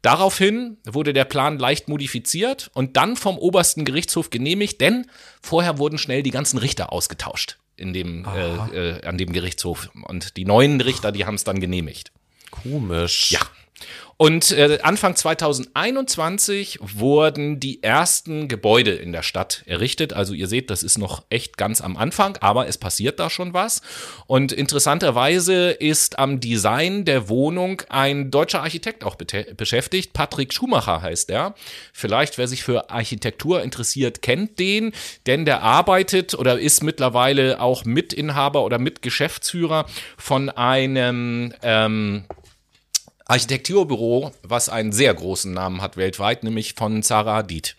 Daraufhin wurde der Plan leicht modifiziert und dann vom obersten Gerichtshof genehmigt, denn vorher wurden schnell die ganzen Richter ausgetauscht in dem, äh, äh, an dem Gerichtshof. Und die neuen Richter, die haben es dann genehmigt. Komisch. Ja. Und äh, Anfang 2021 wurden die ersten Gebäude in der Stadt errichtet. Also ihr seht, das ist noch echt ganz am Anfang, aber es passiert da schon was. Und interessanterweise ist am Design der Wohnung ein deutscher Architekt auch beschäftigt. Patrick Schumacher heißt er. Vielleicht, wer sich für Architektur interessiert, kennt den, denn der arbeitet oder ist mittlerweile auch Mitinhaber oder Mitgeschäftsführer von einem ähm, Architekturbüro, was einen sehr großen Namen hat weltweit, nämlich von Zara Hadid.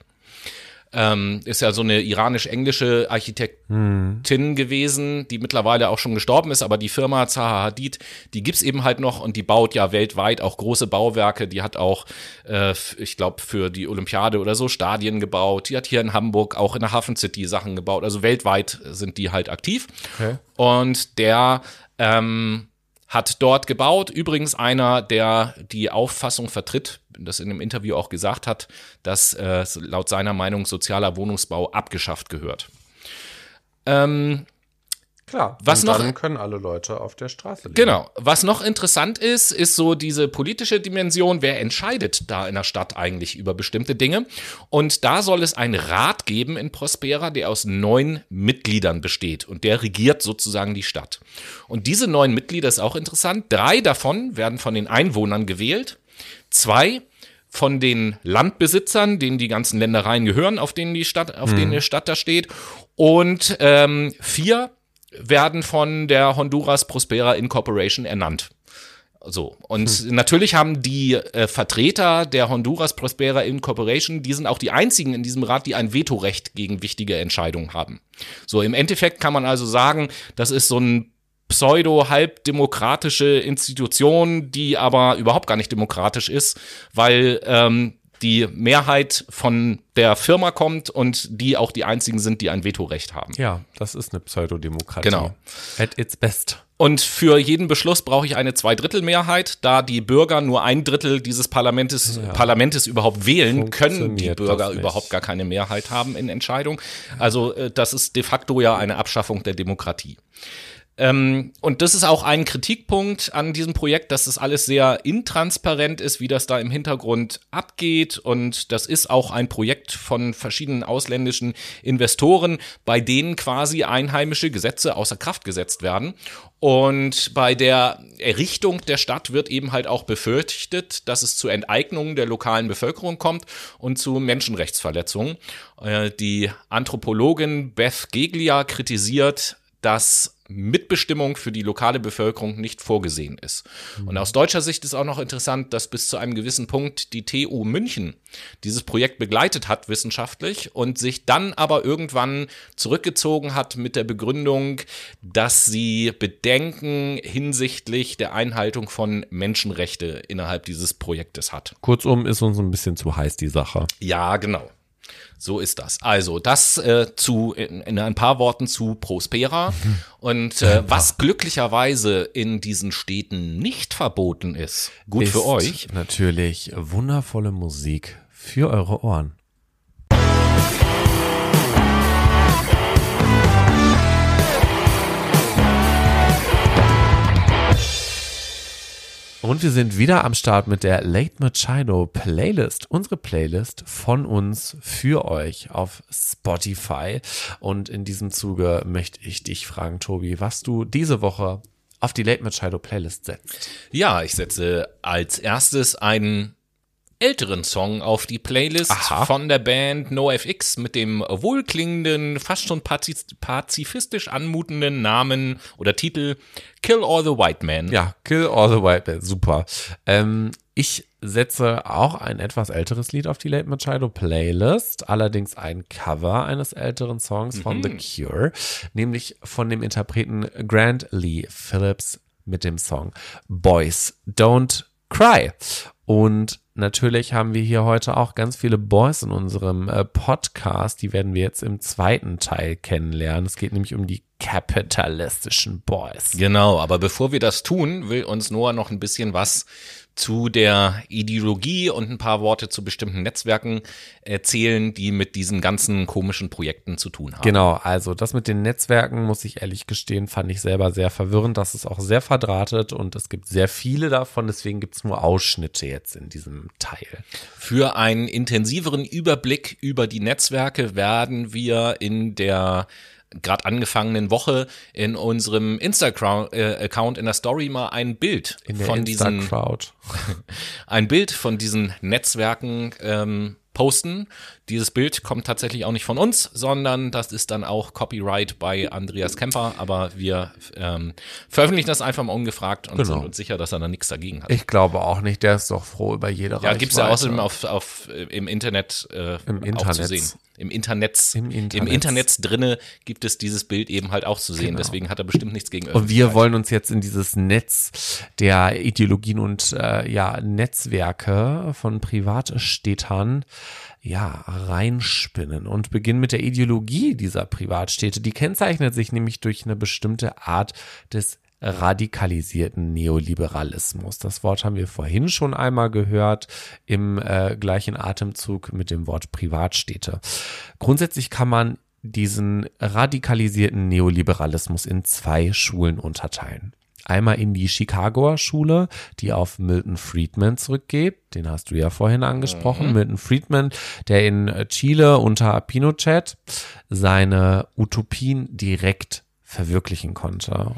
Ähm, ist ja so eine iranisch-englische Architektin hm. gewesen, die mittlerweile auch schon gestorben ist, aber die Firma Zaha Hadid, die gibt's eben halt noch und die baut ja weltweit auch große Bauwerke. Die hat auch, äh, ich glaube, für die Olympiade oder so Stadien gebaut. Die hat hier in Hamburg auch in der Hafen City Sachen gebaut. Also weltweit sind die halt aktiv. Okay. Und der ähm, hat dort gebaut. Übrigens einer, der die Auffassung vertritt, das in dem Interview auch gesagt hat, dass äh, laut seiner Meinung sozialer Wohnungsbau abgeschafft gehört. Ähm, Klar, was und noch, dann können alle Leute auf der Straße leben. Genau. Was noch interessant ist, ist so diese politische Dimension. Wer entscheidet da in der Stadt eigentlich über bestimmte Dinge? Und da soll es einen Rat geben in Prospera, der aus neun Mitgliedern besteht. Und der regiert sozusagen die Stadt. Und diese neun Mitglieder ist auch interessant. Drei davon werden von den Einwohnern gewählt. Zwei von den Landbesitzern, denen die ganzen Ländereien gehören, auf denen die Stadt, auf hm. denen die Stadt da steht. Und ähm, vier werden von der Honduras Prospera Incorporation ernannt. So. Und hm. natürlich haben die äh, Vertreter der Honduras Prospera Incorporation, die sind auch die einzigen in diesem Rat, die ein Vetorecht gegen wichtige Entscheidungen haben. So, im Endeffekt kann man also sagen, das ist so ein pseudo-halbdemokratische Institution, die aber überhaupt gar nicht demokratisch ist, weil ähm, die Mehrheit von der Firma kommt und die auch die einzigen sind, die ein Vetorecht haben. Ja, das ist eine Pseudodemokratie. Genau. At its best. Und für jeden Beschluss brauche ich eine Zweidrittelmehrheit. Da die Bürger nur ein Drittel dieses Parlamentes, ja. Parlamentes überhaupt wählen, können die Bürger überhaupt gar keine Mehrheit haben in Entscheidungen. Also äh, das ist de facto ja eine Abschaffung der Demokratie. Ähm, und das ist auch ein Kritikpunkt an diesem Projekt, dass das alles sehr intransparent ist, wie das da im Hintergrund abgeht. Und das ist auch ein Projekt von verschiedenen ausländischen Investoren, bei denen quasi einheimische Gesetze außer Kraft gesetzt werden. Und bei der Errichtung der Stadt wird eben halt auch befürchtet, dass es zu Enteignungen der lokalen Bevölkerung kommt und zu Menschenrechtsverletzungen. Äh, die Anthropologin Beth Geglia kritisiert, dass Mitbestimmung für die lokale Bevölkerung nicht vorgesehen ist. Mhm. Und aus deutscher Sicht ist auch noch interessant, dass bis zu einem gewissen Punkt die TU München dieses Projekt begleitet hat wissenschaftlich und sich dann aber irgendwann zurückgezogen hat mit der Begründung, dass sie Bedenken hinsichtlich der Einhaltung von Menschenrechte innerhalb dieses Projektes hat. Kurzum ist uns ein bisschen zu heiß die Sache. Ja, genau. So ist das. Also das äh, zu in, in ein paar Worten zu Prospera und äh, was glücklicherweise in diesen Städten nicht verboten ist. Gut für Ist euch. Natürlich wundervolle Musik für eure Ohren. Und wir sind wieder am Start mit der Late Machado Playlist. Unsere Playlist von uns für euch auf Spotify. Und in diesem Zuge möchte ich dich fragen, Tobi, was du diese Woche auf die Late Machado Playlist setzt. Ja, ich setze als erstes einen älteren Song auf die Playlist Aha. von der Band NoFX mit dem wohlklingenden, fast schon pazifistisch anmutenden Namen oder Titel Kill All the White Man. Ja, Kill All the White Men, super. Ähm, ich setze auch ein etwas älteres Lied auf die Late Machado Playlist, allerdings ein Cover eines älteren Songs von The Cure, nämlich von dem Interpreten Grant Lee Phillips mit dem Song Boys Don't Cry. Und natürlich haben wir hier heute auch ganz viele Boys in unserem äh, Podcast. Die werden wir jetzt im zweiten Teil kennenlernen. Es geht nämlich um die kapitalistischen Boys. Genau, aber bevor wir das tun, will uns Noah noch ein bisschen was zu der Ideologie und ein paar Worte zu bestimmten Netzwerken erzählen, die mit diesen ganzen komischen Projekten zu tun haben. Genau, also das mit den Netzwerken, muss ich ehrlich gestehen, fand ich selber sehr verwirrend. Das ist auch sehr verdrahtet und es gibt sehr viele davon, deswegen gibt es nur Ausschnitte jetzt in diesem Teil. Für einen intensiveren Überblick über die Netzwerke werden wir in der gerade angefangenen Woche in unserem Instagram-Account in der Story mal ein Bild von diesen ein Bild von diesen Netzwerken ähm, posten. Dieses Bild kommt tatsächlich auch nicht von uns, sondern das ist dann auch Copyright bei Andreas Kemper, aber wir ähm, veröffentlichen das einfach mal ungefragt und Genau. sind uns sicher, dass er da nichts dagegen hat. Ich glaube auch nicht, der ist doch froh über jede ja, gibt's ja Reichweite. außerdem auf, auf, äh, im Internet äh, Im auch Internet. zu sehen. Im Internet. Im Internet. Im Internet drinne gibt es dieses Bild eben halt auch zu sehen. Genau. Deswegen hat er bestimmt nichts gegen Und wir wollen uns jetzt in dieses Netz der Ideologien und äh, ja, Netzwerke von Privatstädtern ja, reinspinnen und beginnen mit der Ideologie dieser Privatstädte. Die kennzeichnet sich nämlich durch eine bestimmte Art des radikalisierten Neoliberalismus. Das Wort haben wir vorhin schon einmal gehört im äh, gleichen Atemzug mit dem Wort Privatstädte. Grundsätzlich kann man diesen radikalisierten Neoliberalismus in zwei Schulen unterteilen. Einmal in die Chicagoer Schule, die auf Milton Friedman zurückgeht. Den hast du ja vorhin angesprochen. Milton Friedman, der in Chile unter Pinochet seine Utopien direkt verwirklichen konnte.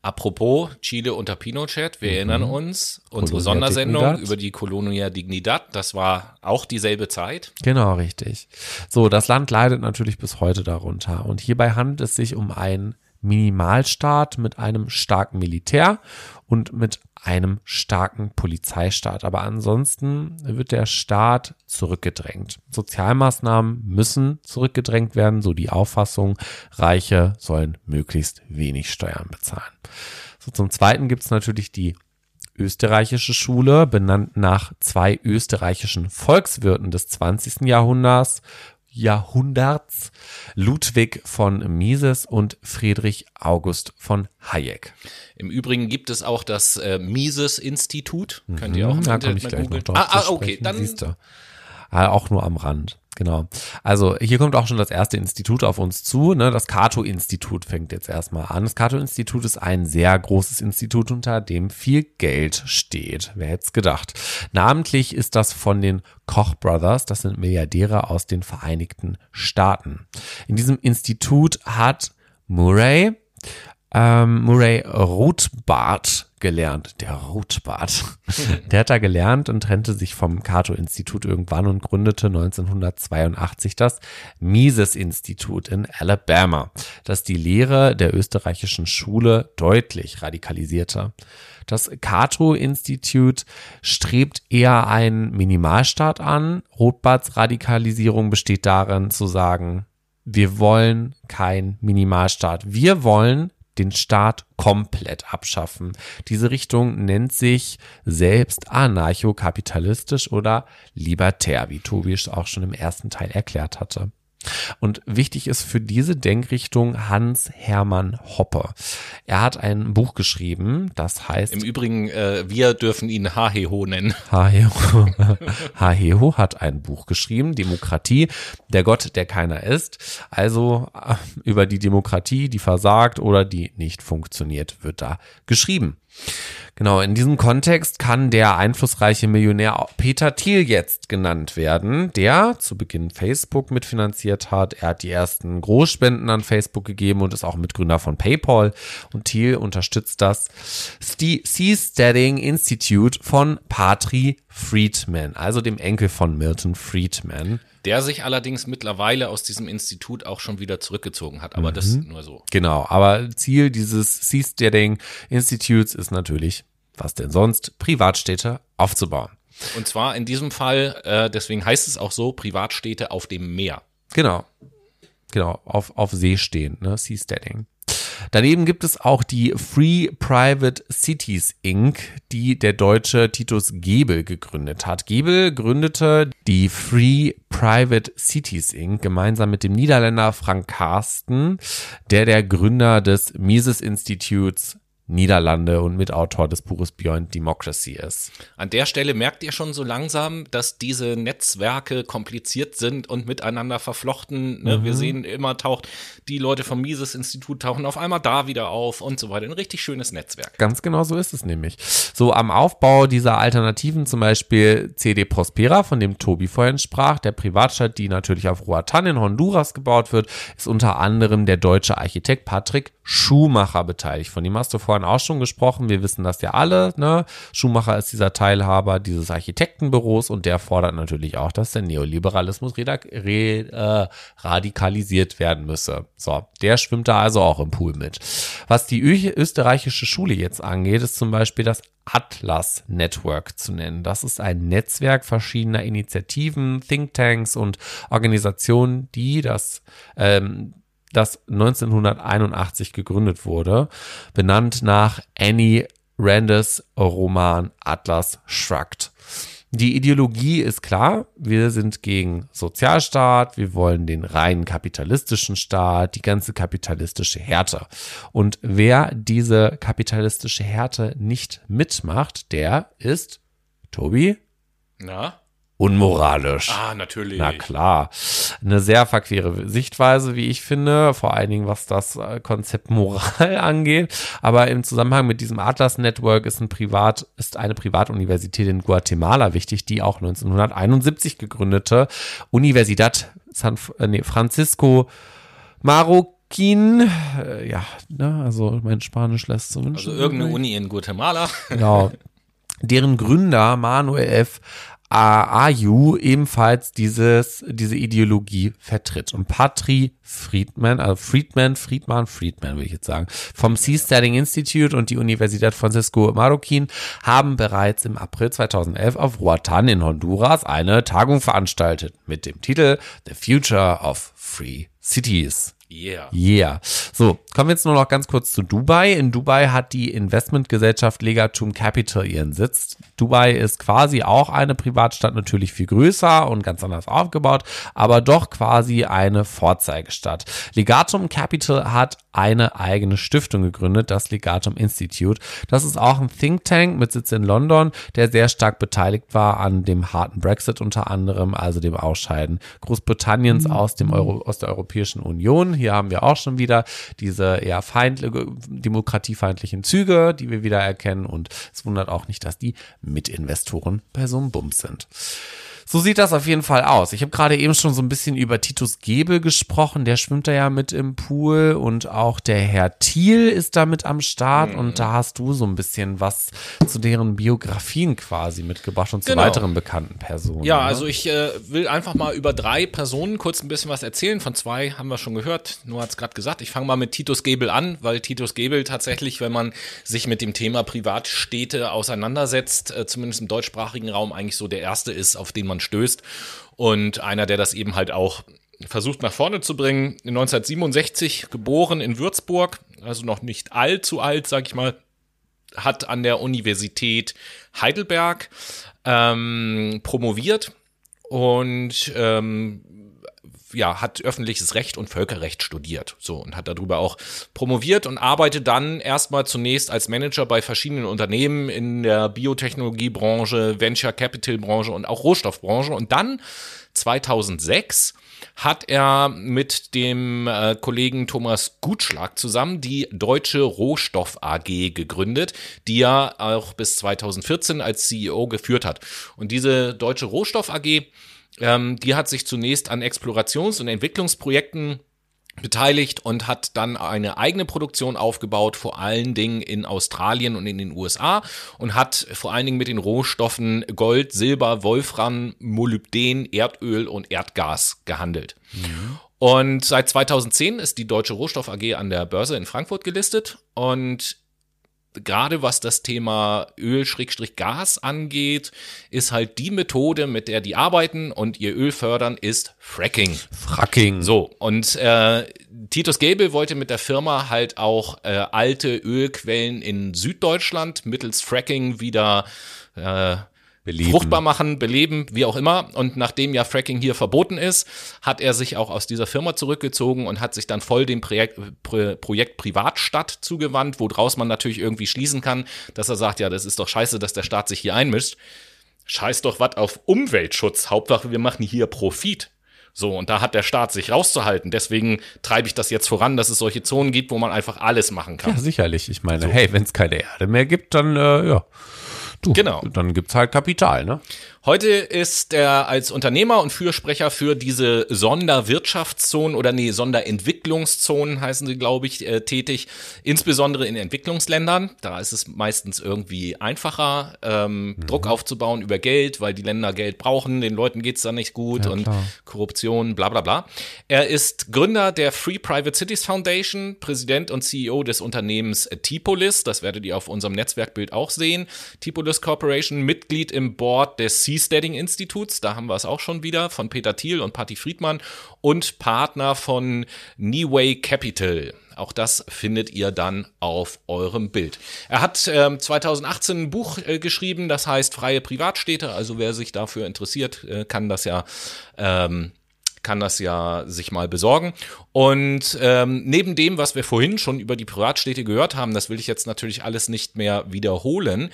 Apropos Chile unter Pinochet, wir erinnern uns, unsere Colonia Sondersendung Dignidad. über die Colonia Dignidad, das war auch dieselbe Zeit. Genau, richtig. So, das Land leidet natürlich bis heute darunter. Und hierbei handelt es sich um einen Minimalstaat mit einem starken Militär und mit einem starken Polizeistaat. Aber ansonsten wird der Staat zurückgedrängt. Sozialmaßnahmen müssen zurückgedrängt werden, so die Auffassung, Reiche sollen möglichst wenig Steuern bezahlen. So, zum Zweiten gibt es natürlich die österreichische Schule, benannt nach zwei österreichischen Volkswirten des 20. Jahrhunderts, Jahrhunderts, Ludwig von Mises und Friedrich August von Hayek. Im Übrigen gibt es auch das äh, Mises-Institut. Könnt ihr auch im Mhm, Da komme ich Internet mal gleich noch googeln. Ah, ah, okay, dann auch nur am Rand. Genau. Also hier kommt auch schon das erste Institut auf uns zu. Ne? Das Cato-Institut fängt jetzt erstmal an. Das Cato-Institut ist ein sehr großes Institut, unter dem viel Geld steht. Wer hätte es gedacht? Namentlich ist das von den Koch Brothers. Das sind Milliardäre aus den Vereinigten Staaten. In diesem Institut hat Murray ähm, Murray Rothbart gelernt. Der Rothbart. Der hat da gelernt und trennte sich vom Cato-Institut irgendwann und gründete 1982 das Mises-Institut in Alabama, das die Lehre der österreichischen Schule deutlich radikalisierte. Das Cato-Institut strebt eher einen Minimalstaat an. Rothbarts Radikalisierung besteht darin zu sagen, wir wollen kein Minimalstaat. Wir wollen den Staat komplett abschaffen. Diese Richtung nennt sich selbst anarchokapitalistisch oder libertär, wie Tobi auch schon im ersten Teil erklärt hatte. Und wichtig ist für diese Denkrichtung Hans Hermann Hoppe. Er hat ein Buch geschrieben, das heißt. Im Übrigen, äh, wir dürfen ihn Haheho nennen. Haheho. Haheho hat ein Buch geschrieben, Demokratie, der Gott, der keiner ist. Also äh, über die Demokratie, die versagt oder die nicht funktioniert, wird da geschrieben. Genau, in diesem Kontext kann der einflussreiche Millionär Peter Thiel jetzt genannt werden, der zu Beginn Facebook mitfinanziert hat. Er hat die ersten Großspenden an Facebook gegeben und ist auch Mitgründer von PayPal. Und Thiel unterstützt das Seasteading Institute von Patri Friedman, also dem Enkel von Milton Friedman. Der sich allerdings mittlerweile aus diesem Institut auch schon wieder zurückgezogen hat, aber mhm. das nur so. Genau, aber Ziel dieses Seasteading Institutes ist natürlich was denn sonst, Privatstädte aufzubauen. Und zwar in diesem Fall, äh, deswegen heißt es auch so, Privatstädte auf dem Meer. Genau. Genau, auf, auf See stehend, ne? Seasteading. Daneben gibt es auch die Free Private Cities Inc., die der deutsche Titus Gebel gegründet hat. Gebel gründete die Free Private Cities Inc. gemeinsam mit dem Niederländer Frank Karsten, der der Gründer des Mises Instituts Niederlande und Mitautor des Buches Beyond Democracy ist. An der Stelle merkt ihr schon so langsam, dass diese Netzwerke kompliziert sind und miteinander verflochten. Ne? Mhm. Wir sehen immer taucht die Leute vom Mises-Institut tauchen auf einmal da wieder auf und so weiter. Ein richtig schönes Netzwerk. Ganz genau so ist es nämlich. So am Aufbau dieser Alternativen, zum Beispiel CD Prospera, von dem Tobi vorhin sprach, der Privatstadt, die natürlich auf Roatan in Honduras gebaut wird, ist unter anderem der deutsche Architekt Patrick Schumacher beteiligt. Von ihm hast du vorhin auch schon gesprochen. Wir wissen das ja alle. Ne? Schumacher ist dieser Teilhaber dieses Architektenbüros und der fordert natürlich auch, dass der Neoliberalismus äh, radikalisiert werden müsse. So, der schwimmt da also auch im Pool mit. Was die österreichische Schule jetzt angeht, ist zum Beispiel das Atlas Network zu nennen. Das ist ein Netzwerk verschiedener Initiativen, Thinktanks und Organisationen, die das ähm, das 1981 gegründet wurde, benannt nach Annie Randes Roman Atlas Shrugged. Die Ideologie ist klar, wir sind gegen Sozialstaat, wir wollen den reinen kapitalistischen Staat, die ganze kapitalistische Härte. Und wer diese kapitalistische Härte nicht mitmacht, der ist, Tobi? Na? Unmoralisch. Ah, natürlich. Na klar. Eine sehr verquere Sichtweise, wie ich finde, vor allen Dingen was das äh, Konzept Moral angeht. Aber im Zusammenhang mit diesem Atlas Network ist ein Privat, ist eine Privatuniversität in Guatemala wichtig, die auch 1971 gegründete Universidad San äh, nee, Francisco Marroquin, äh, ja, ne, also mein Spanisch lässt so Also irgendeine Uni in Guatemala. Genau. Deren Gründer Manuel F. AAU ebenfalls dieses, diese Ideologie vertritt. Und Patri Friedman, also Friedman, Friedman, Friedman will ich jetzt sagen, vom Seasteading Institute und die Universität Francisco Marroquin haben bereits im April 2011 auf Roatan in Honduras eine Tagung veranstaltet mit dem Titel The Future of Free Cities. Yeah. Yeah. So, kommen wir jetzt nur noch ganz kurz zu Dubai. In Dubai hat die Investmentgesellschaft Legatum Capital ihren Sitz. Dubai ist quasi auch eine Privatstadt, natürlich viel größer und ganz anders aufgebaut, aber doch quasi eine Vorzeigestadt. Legatum Capital hat eine eigene Stiftung gegründet, das Legatum Institute. Das ist auch ein Think Tank mit Sitz in London, der sehr stark beteiligt war an dem harten Brexit unter anderem, also dem Ausscheiden Großbritanniens mhm. aus dem Euro, aus der Europäischen Union. Hier haben wir auch schon wieder diese eher feindliche, demokratiefeindlichen Züge, die wir wieder erkennen und es wundert auch nicht, dass die Mitinvestoren bei so einem Bums sind. So sieht das auf jeden Fall aus. Ich habe gerade eben schon so ein bisschen über Titus Gebel gesprochen. Der schwimmt da ja mit im Pool und auch der Herr Thiel ist da mit am Start. Mhm. Und da hast du so ein bisschen was zu deren Biografien quasi mitgebracht und zu genau. weiteren bekannten Personen. Ja, ne? also ich äh, will einfach mal über drei Personen kurz ein bisschen was erzählen. Von zwei haben wir schon gehört. Nur hat es gerade gesagt. Ich fange mal mit Titus Gebel an, weil Titus Gebel tatsächlich, wenn man sich mit dem Thema Privatstädte auseinandersetzt, äh, zumindest im deutschsprachigen Raum eigentlich so der erste ist, auf den man man stößt. Und einer, der das eben halt auch versucht nach vorne zu bringen. 1967 geboren in Würzburg, also noch nicht allzu alt, sag ich mal, hat an der Universität Heidelberg ähm, promoviert und ähm, ja, hat öffentliches Recht und Völkerrecht studiert. So und hat darüber auch promoviert und arbeitet dann erstmal zunächst als Manager bei verschiedenen Unternehmen in der Biotechnologiebranche, Venture Capital Branche und auch Rohstoffbranche und dann 2006 hat er mit dem äh, Kollegen Thomas Gutschlag zusammen die Deutsche Rohstoff AG gegründet, die er auch bis 2014 als CEO geführt hat. Und diese Deutsche Rohstoff AG ähm, die hat sich zunächst an Explorations- und Entwicklungsprojekten beteiligt und hat dann eine eigene Produktion aufgebaut, vor allen Dingen in Australien und in den USA und hat vor allen Dingen mit den Rohstoffen Gold, Silber, Wolfram, Molybden, Erdöl und Erdgas gehandelt. Mhm. Und seit 2010 ist die Deutsche Rohstoff AG an der Börse in Frankfurt gelistet und gerade was das Thema Öl-Gas angeht, ist halt die Methode, mit der die arbeiten und ihr Öl fördern, ist Fracking. Fracking. So, und äh, Titus Gable wollte mit der Firma halt auch äh, alte Ölquellen in Süddeutschland mittels Fracking wieder äh, beleben. fruchtbar machen, beleben, wie auch immer. Und nachdem ja Fracking hier verboten ist, hat er sich auch aus dieser Firma zurückgezogen und hat sich dann voll dem Projekt, Projekt Privatstadt zugewandt, woraus man natürlich irgendwie schließen kann, dass er sagt, ja, das ist doch scheiße, dass der Staat sich hier einmischt. Scheiß doch was auf Umweltschutz. Hauptsache, wir machen hier Profit. So, und da hat der Staat sich rauszuhalten. Deswegen treibe ich das jetzt voran, dass es solche Zonen gibt, wo man einfach alles machen kann. Ja, sicherlich. Ich meine, so. hey, wenn es keine Erde mehr gibt, dann äh, ja. Du, genau. Dann gibt's halt Kapital, ne? Heute ist er als Unternehmer und Fürsprecher für diese Sonderwirtschaftszonen oder nee, Sonderentwicklungszonen heißen sie, glaube ich, äh, tätig, insbesondere in Entwicklungsländern. Da ist es meistens irgendwie einfacher, ähm, mhm. Druck aufzubauen über Geld, weil die Länder Geld brauchen, den Leuten geht's da nicht gut ja, und klar. Korruption, bla bla bla. Er ist Gründer der Free Private Cities Foundation, Präsident und CEO des Unternehmens Tipolis, das werdet ihr auf unserem Netzwerkbild auch sehen. Tipolis Corporation, Mitglied im Board des Seasteading Instituts, da haben wir es auch schon wieder, von Peter Thiel und Patti Friedmann und Partner von Neway Capital. Auch das findet ihr dann auf eurem Bild. Er hat ähm, 2018 ein Buch äh, geschrieben, das heißt Freie Privatstädte. Also wer sich dafür interessiert, äh, kann das ja ähm, kann das ja sich mal besorgen. Und ähm, neben dem, was wir vorhin schon über die Privatstädte gehört haben, das will ich jetzt natürlich alles nicht mehr wiederholen,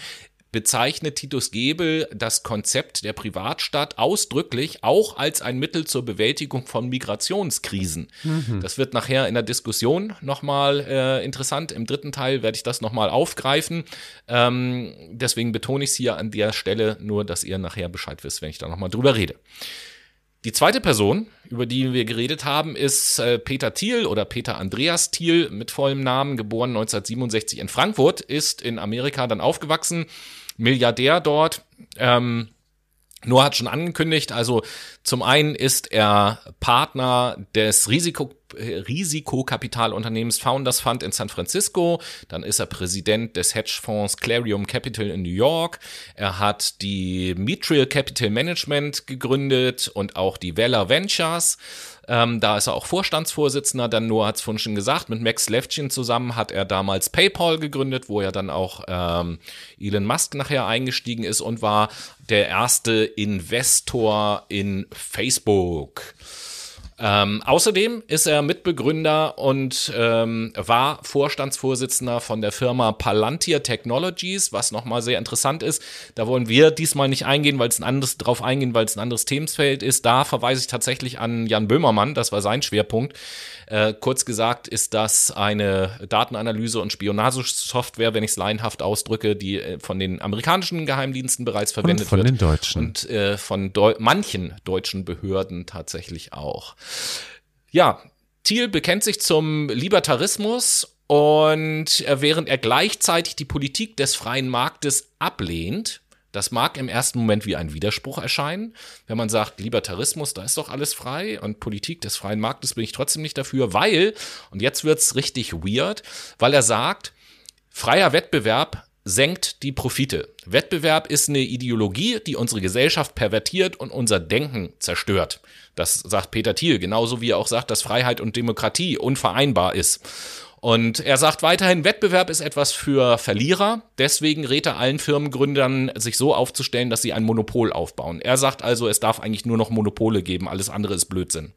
bezeichnet Titus Gebel das Konzept der Privatstadt ausdrücklich auch als ein Mittel zur Bewältigung von Migrationskrisen. Mhm. Das wird nachher in der Diskussion nochmal äh, interessant. Im dritten Teil werde ich das nochmal aufgreifen. Ähm, deswegen betone ich es hier an der Stelle nur, dass ihr nachher Bescheid wisst, wenn ich da nochmal drüber rede. Die zweite Person, über die wir geredet haben, ist äh, Peter Thiel oder Peter Andreas Thiel mit vollem Namen, geboren 1967 in Frankfurt, ist in Amerika dann aufgewachsen, Milliardär dort. Ähm, Noah hat schon angekündigt, also zum einen ist er Partner des Risiko, Risikokapitalunternehmens Founders Fund in San Francisco, dann ist er Präsident des Hedgefonds Clarium Capital in New York, er hat die Mitral Capital Management gegründet und auch die Vela Ventures ähm, da ist er auch Vorstandsvorsitzender. Dann Noah hat es vorhin schon gesagt, mit Max Levchin zusammen hat er damals PayPal gegründet, wo er dann auch ähm, Elon Musk nachher eingestiegen ist und war der erste Investor in Facebook. Ähm, außerdem ist er Mitbegründer und ähm, war Vorstandsvorsitzender von der Firma Palantir Technologies, was nochmal sehr interessant ist. Da wollen wir diesmal nicht eingehen, weil es ein anderes drauf eingehen, weil es ein anderes Themensfeld ist. Da verweise ich tatsächlich an Jan Böhmermann, das war sein Schwerpunkt. Äh, kurz gesagt ist das eine Datenanalyse- und Spionagesoftware, wenn ich es laienhaft ausdrücke, die äh, von den amerikanischen Geheimdiensten bereits verwendet und von wird. den Deutschen. Und äh, von Deu manchen deutschen Behörden tatsächlich auch. Ja, Thiel bekennt sich zum Libertarismus und äh, während er gleichzeitig die Politik des freien Marktes ablehnt, das mag im ersten Moment wie ein Widerspruch erscheinen, wenn man sagt, Libertarismus, da ist doch alles frei und Politik des freien Marktes bin ich trotzdem nicht dafür, weil, und jetzt wird's richtig weird, weil er sagt, freier Wettbewerb senkt die Profite. Wettbewerb ist eine Ideologie, die unsere Gesellschaft pervertiert und unser Denken zerstört. Das sagt Peter Thiel, genauso wie er auch sagt, dass Freiheit und Demokratie unvereinbar ist. Und er sagt weiterhin, Wettbewerb ist etwas für Verlierer. Deswegen rät er allen Firmengründern, sich so aufzustellen, dass sie ein Monopol aufbauen. Er sagt also, es darf eigentlich nur noch Monopole geben. Alles andere ist Blödsinn.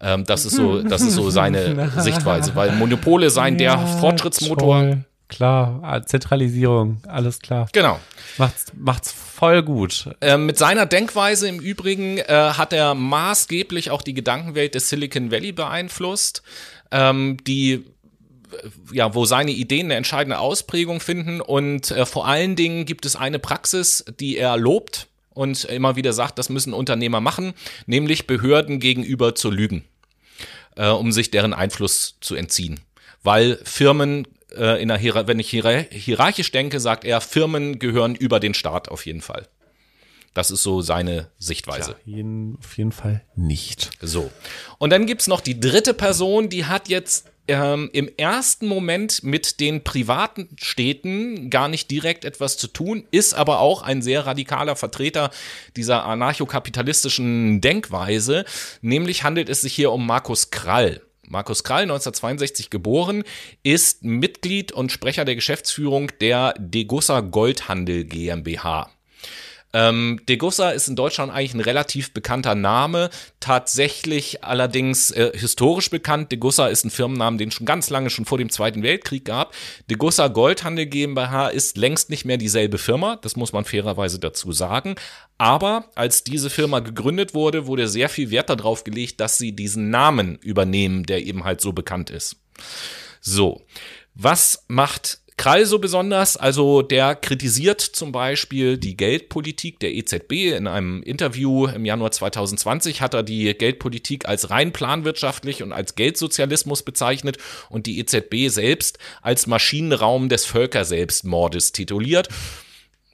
Ähm, das ist so, das ist so seine Sichtweise, weil Monopole seien der Fortschrittsmotor. Toll. Klar, ah, Zentralisierung, alles klar. Genau. Macht's, macht's voll gut. Äh, mit seiner Denkweise im Übrigen äh, hat er maßgeblich auch die Gedankenwelt des Silicon Valley beeinflusst, ähm, die äh, ja, wo seine Ideen eine entscheidende Ausprägung finden und äh, vor allen Dingen gibt es eine Praxis, die er lobt und immer wieder sagt, das müssen Unternehmer machen, nämlich Behörden gegenüber zu lügen, äh, um sich deren Einfluss zu entziehen, weil Firmen äh, in der Hier wenn ich hier hierarchisch denke, sagt er, Firmen gehören über den Staat auf jeden Fall. Das ist so seine Sichtweise. Ja, jeden, auf jeden Fall nicht. So. Und dann gibt's noch die dritte Person, die hat jetzt ähm, im ersten Moment mit den privaten Städten gar nicht direkt etwas zu tun, ist aber auch ein sehr radikaler Vertreter dieser anarchokapitalistischen Denkweise. Nämlich handelt es sich hier um Markus Krall. Markus Krall, 1962 geboren, ist Mitglied und Sprecher der Geschäftsführung der Degussa Goldhandel GmbH. Ähm, Degussa ist in Deutschland eigentlich ein relativ bekannter Name, tatsächlich allerdings äh, historisch bekannt. Degussa ist ein Firmennamen, den es schon ganz lange, schon vor dem Zweiten Weltkrieg gab. Degussa Goldhandel GmbH ist längst nicht mehr dieselbe Firma, das muss man fairerweise dazu sagen. Aber als diese Firma gegründet wurde, wurde sehr viel Wert darauf gelegt, dass sie diesen Namen übernehmen, der eben halt so bekannt ist. So. Was macht Krall so besonders, also der kritisiert zum Beispiel die Geldpolitik der EZB. In einem Interview im Januar 2020 hat er die Geldpolitik als rein planwirtschaftlich und als Geldsozialismus bezeichnet und die EZB selbst als Maschinenraum des Völkerselbstmordes tituliert.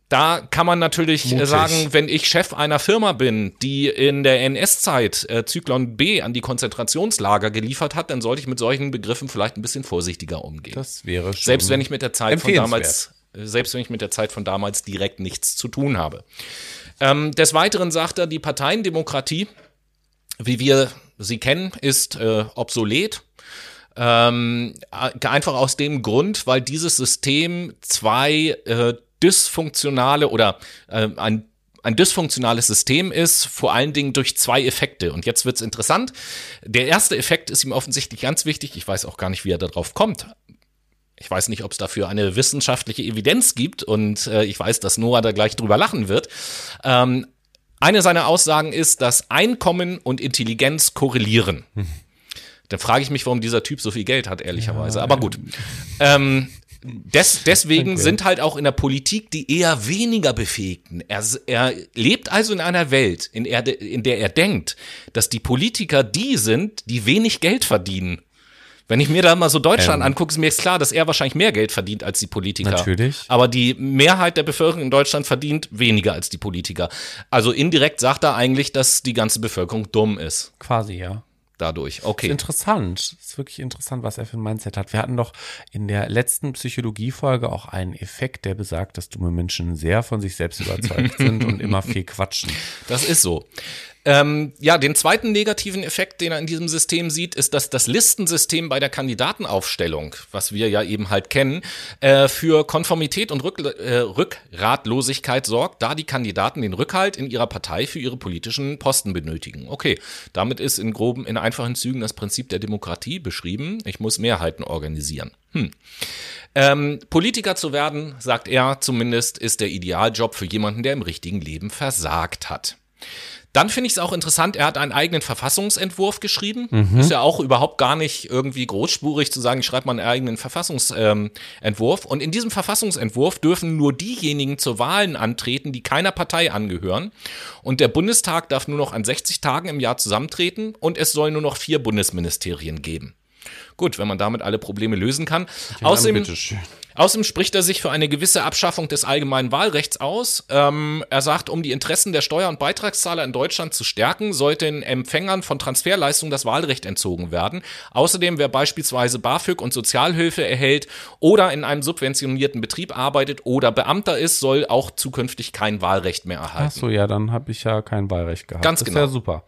Da kann man natürlich äh, Mutig. sagen, wenn ich Chef einer Firma bin, die in der NS-Zeit äh, Zyklon B an die Konzentrationslager geliefert hat, dann sollte ich mit solchen Begriffen vielleicht ein bisschen vorsichtiger umgehen. Das wäre schon Selbst wenn ich mit der Zeit von damals, äh, selbst wenn ich mit der Zeit von damals direkt nichts zu tun habe. Ähm, des Weiteren sagt er, die Parteiendemokratie, wie wir sie kennen, ist äh, obsolet. Ähm, einfach aus dem Grund, weil dieses System zwei äh, dysfunktionale oder äh, ein ein dysfunktionales System ist, vor allen Dingen durch zwei Effekte. Und jetzt wird's interessant. Der erste Effekt ist ihm offensichtlich ganz wichtig. Ich weiß auch gar nicht, wie er darauf kommt. Ich weiß nicht, ob es dafür eine wissenschaftliche Evidenz gibt und äh, ich weiß, dass Noah da gleich drüber lachen wird. Ähm, eine seiner Aussagen ist, dass Einkommen und Intelligenz korrelieren. Hm. Dann frage ich mich, warum dieser Typ so viel Geld hat, ehrlicherweise. Ja, Aber gut. Ähm, des, deswegen okay. sind halt auch in der Politik die eher weniger Befähigten. Er, er lebt also in einer Welt, in, er, in der er denkt, dass die Politiker die sind, die wenig Geld verdienen. Wenn ich mir da mal so Deutschland ähm. angucke, ist mir jetzt klar, dass er wahrscheinlich mehr Geld verdient als die Politiker. Natürlich. Aber die Mehrheit der Bevölkerung in Deutschland verdient weniger als die Politiker. Also indirekt sagt er eigentlich, dass die ganze Bevölkerung dumm ist. Quasi, ja dadurch. Okay. Das ist interessant. Das ist wirklich interessant, was er für ein Mindset hat. Wir hatten doch in der letzten Psychologie-Folge auch einen Effekt, der besagt, dass dumme Menschen sehr von sich selbst überzeugt sind und immer viel quatschen. Das ist so. Ähm, ja, den zweiten negativen Effekt, den er in diesem System sieht, ist, dass das Listensystem bei der Kandidatenaufstellung, was wir ja eben halt kennen, äh, für Konformität und Rück, äh, Rückgratlosigkeit sorgt, da die Kandidaten den Rückhalt in ihrer Partei für ihre politischen Posten benötigen. Okay, damit ist in groben, in einfachen Zügen das Prinzip der Demokratie beschrieben. Ich muss Mehrheiten organisieren. Hm. Ähm, Politiker zu werden, sagt er zumindest, ist der Idealjob für jemanden, der im richtigen Leben versagt hat. Dann finde ich es auch interessant, er hat einen eigenen Verfassungsentwurf geschrieben. Mhm. Ist ja auch überhaupt gar nicht irgendwie großspurig zu sagen, ich schreibe mal einen eigenen Verfassungsentwurf. Und in diesem Verfassungsentwurf dürfen nur diejenigen zur Wahlen antreten, die keiner Partei angehören. Und der Bundestag darf nur noch an 60 Tagen im Jahr zusammentreten und es soll nur noch vier Bundesministerien geben. Gut, wenn man damit alle Probleme lösen kann. Ja, Außerdem, Außerdem spricht er sich für eine gewisse Abschaffung des allgemeinen Wahlrechts aus. Ähm, er sagt, um die Interessen der Steuer- und Beitragszahler in Deutschland zu stärken, sollte den Empfängern von Transferleistungen das Wahlrecht entzogen werden. Außerdem, wer beispielsweise BAföG und Sozialhilfe erhält oder in einem subventionierten Betrieb arbeitet oder Beamter ist, soll auch zukünftig kein Wahlrecht mehr erhalten. Ach so, ja, dann habe ich ja kein Wahlrecht gehabt. Ganz das genau. Ist ja super.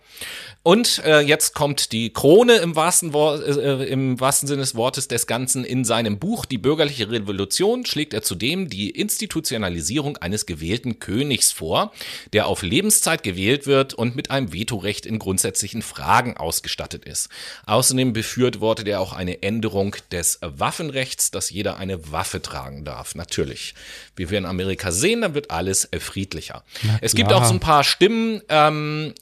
Und äh, jetzt kommt die Krone im wahrsten, Wor äh, im wahrsten Sinne des Wortes des Ganzen. In seinem Buch Die bürgerliche Revolution schlägt er zudem die Institutionalisierung eines gewählten Königs vor, der auf Lebenszeit gewählt wird und mit einem Vetorecht in grundsätzlichen Fragen ausgestattet ist. Außerdem befürwortet er auch eine Änderung des Waffenrechts, dass jeder eine Waffe tragen darf. Natürlich. Wie wir in Amerika sehen, dann wird alles äh, friedlicher. Es gibt auch so ein paar Stimmen, ähm,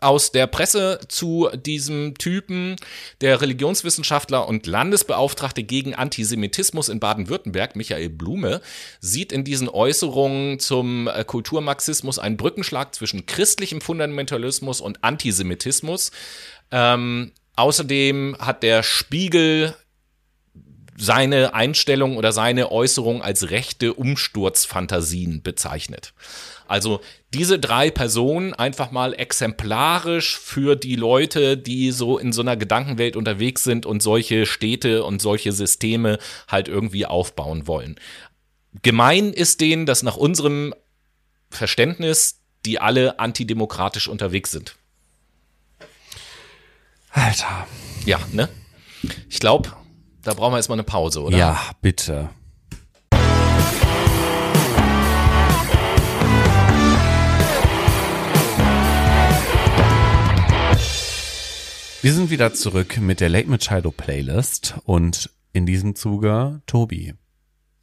aus der Presse zu diesem Typen, der Religionswissenschaftler und Landesbeauftragte gegen Antisemitismus in Baden-Württemberg, Michael Blume, sieht in diesen Äußerungen zum äh, Kulturmarxismus einen Brückenschlag zwischen christlichem Fundamentalismus und Antisemitismus. Ähm, außerdem hat der Spiegel seine Einstellung oder seine Äußerung als rechte Umsturzfantasien bezeichnet. Also diese drei Personen einfach mal exemplarisch für die Leute, die so in so einer Gedankenwelt unterwegs sind und solche Städte und solche Systeme halt irgendwie aufbauen wollen. Gemein ist denen, dass nach unserem Verständnis die alle antidemokratisch unterwegs sind. Alter. Ja, ne? Ich glaube, da brauchen wir jetzt mal eine Pause, oder? Ja, bitte. Wir sind wieder zurück mit der Late Machado Playlist und in diesem Zuge Tobi.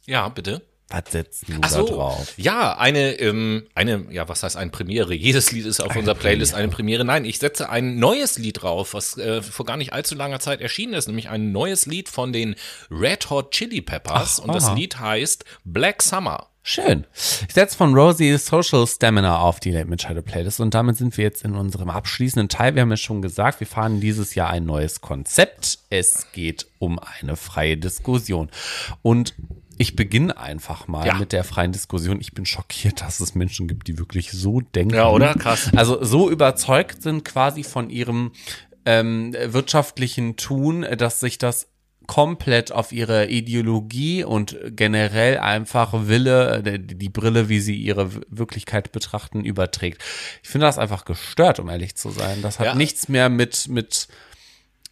Ja, bitte. Was setzt du Ach da so, drauf? ja, eine, ähm, eine, ja, was heißt eine Premiere? Jedes Lied ist auf Eine unserer Playlist Premiere. eine Premiere. Nein, ich setze ein neues Lied drauf, was äh, vor gar nicht allzu langer Zeit erschienen ist, nämlich ein neues Lied von den Red Hot Chili Peppers Ach, und das aha. Lied heißt Black Summer. Schön. Ich setze von Rosie Social Stamina auf die Late Machado Playlist und damit sind wir jetzt in unserem abschließenden Teil. Wir haben ja schon gesagt, wir fahren dieses Jahr ein neues Konzept. Es geht um eine freie Diskussion. Und ich beginne einfach mal Ja. mit der freien Diskussion. Ich bin schockiert, dass es Menschen gibt, die wirklich so denken. Ja, oder? Krass. Also so überzeugt sind quasi von ihrem ähm, wirtschaftlichen Tun, dass sich das komplett auf ihre Ideologie und generell einfach Wille, äh, die Brille, wie sie ihre Wirklichkeit betrachten, überträgt. Ich finde das einfach gestört, um ehrlich zu sein. Das hat Ja. nichts mehr mit, mit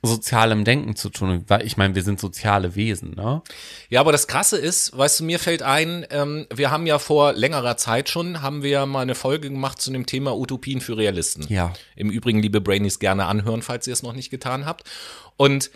sozialem Denken zu tun. Weil ich meine, wir sind soziale Wesen, ne? Ja, aber das Krasse ist, weißt du, mir fällt ein, ähm, wir haben ja vor längerer Zeit schon, haben wir ja mal eine Folge gemacht zu dem Thema Utopien für Realisten. Ja. Im Übrigen, liebe Brainies, gerne anhören, falls ihr es noch nicht getan habt. Und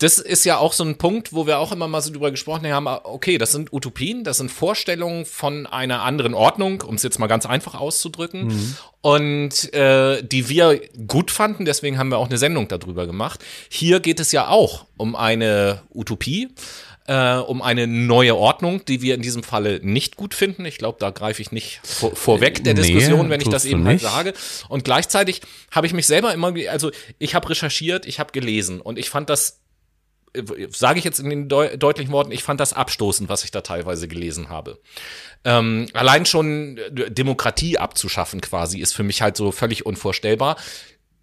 das ist ja auch so ein Punkt, wo wir auch immer mal so drüber gesprochen haben, okay, das sind Utopien, das sind Vorstellungen von einer anderen Ordnung, um es jetzt mal ganz einfach auszudrücken, und äh, die wir gut fanden, deswegen haben wir auch eine Sendung darüber gemacht. Hier geht es ja auch um eine Utopie, äh, um eine neue Ordnung, die wir in diesem Falle nicht gut finden. Ich glaube, da greife ich nicht vor, vorweg der Nee, Diskussion, wenn ich das eben halt sage. Und gleichzeitig habe ich mich selber immer, also ich habe recherchiert, ich habe gelesen und ich fand das sage ich jetzt in den deu deutlichen Worten, ich fand das abstoßend, was ich da teilweise gelesen habe. Ähm, allein schon äh, Demokratie abzuschaffen quasi ist für mich halt so völlig unvorstellbar.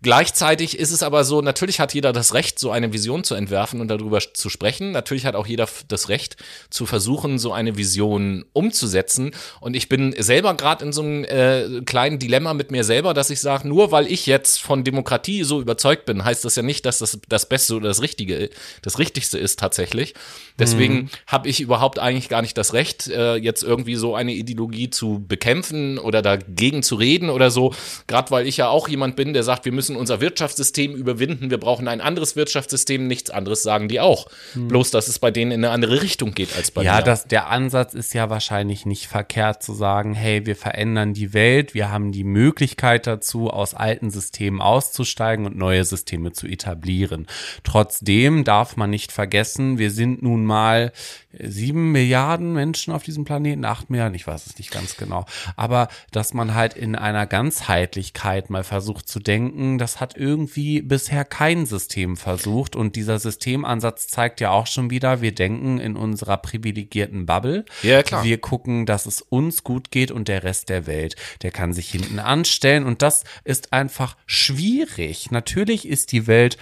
Gleichzeitig ist es aber so, natürlich hat jeder das Recht, so eine Vision zu entwerfen und darüber zu sprechen. Natürlich hat auch jeder das Recht, zu versuchen, so eine Vision umzusetzen. Und ich bin selber gerade in so einem äh, kleinen Dilemma mit mir selber, dass ich sage, nur weil ich jetzt von Demokratie so überzeugt bin, heißt das ja nicht, dass das das Beste oder das Richtige, das Richtigste ist tatsächlich. Deswegen habe ich überhaupt eigentlich gar nicht das Recht, äh, jetzt irgendwie so eine Ideologie zu bekämpfen oder dagegen zu reden oder so. Gerade weil ich ja auch jemand bin, der sagt, wir müssen unser Wirtschaftssystem überwinden, wir brauchen ein anderes Wirtschaftssystem, nichts anderes sagen die auch. Bloß, dass es bei denen in eine andere Richtung geht als bei Ja, mir. das, der Ansatz ist ja wahrscheinlich nicht verkehrt zu sagen, hey, wir verändern die Welt, wir haben die Möglichkeit dazu, aus alten Systemen auszusteigen und neue Systeme zu etablieren. Trotzdem darf man nicht vergessen, wir sind nun mal sieben Milliarden Menschen auf diesem Planeten, acht Milliarden, ich weiß es nicht ganz genau. Aber dass man halt in einer Ganzheitlichkeit mal versucht zu denken, sagen, das hat irgendwie bisher kein System versucht. Und dieser Systemansatz zeigt ja auch schon wieder, wir denken in unserer privilegierten Bubble. Ja, klar. Wir gucken, dass es uns gut geht und der Rest der Welt, der kann sich hinten anstellen. Und das ist einfach schwierig. Natürlich ist die Welt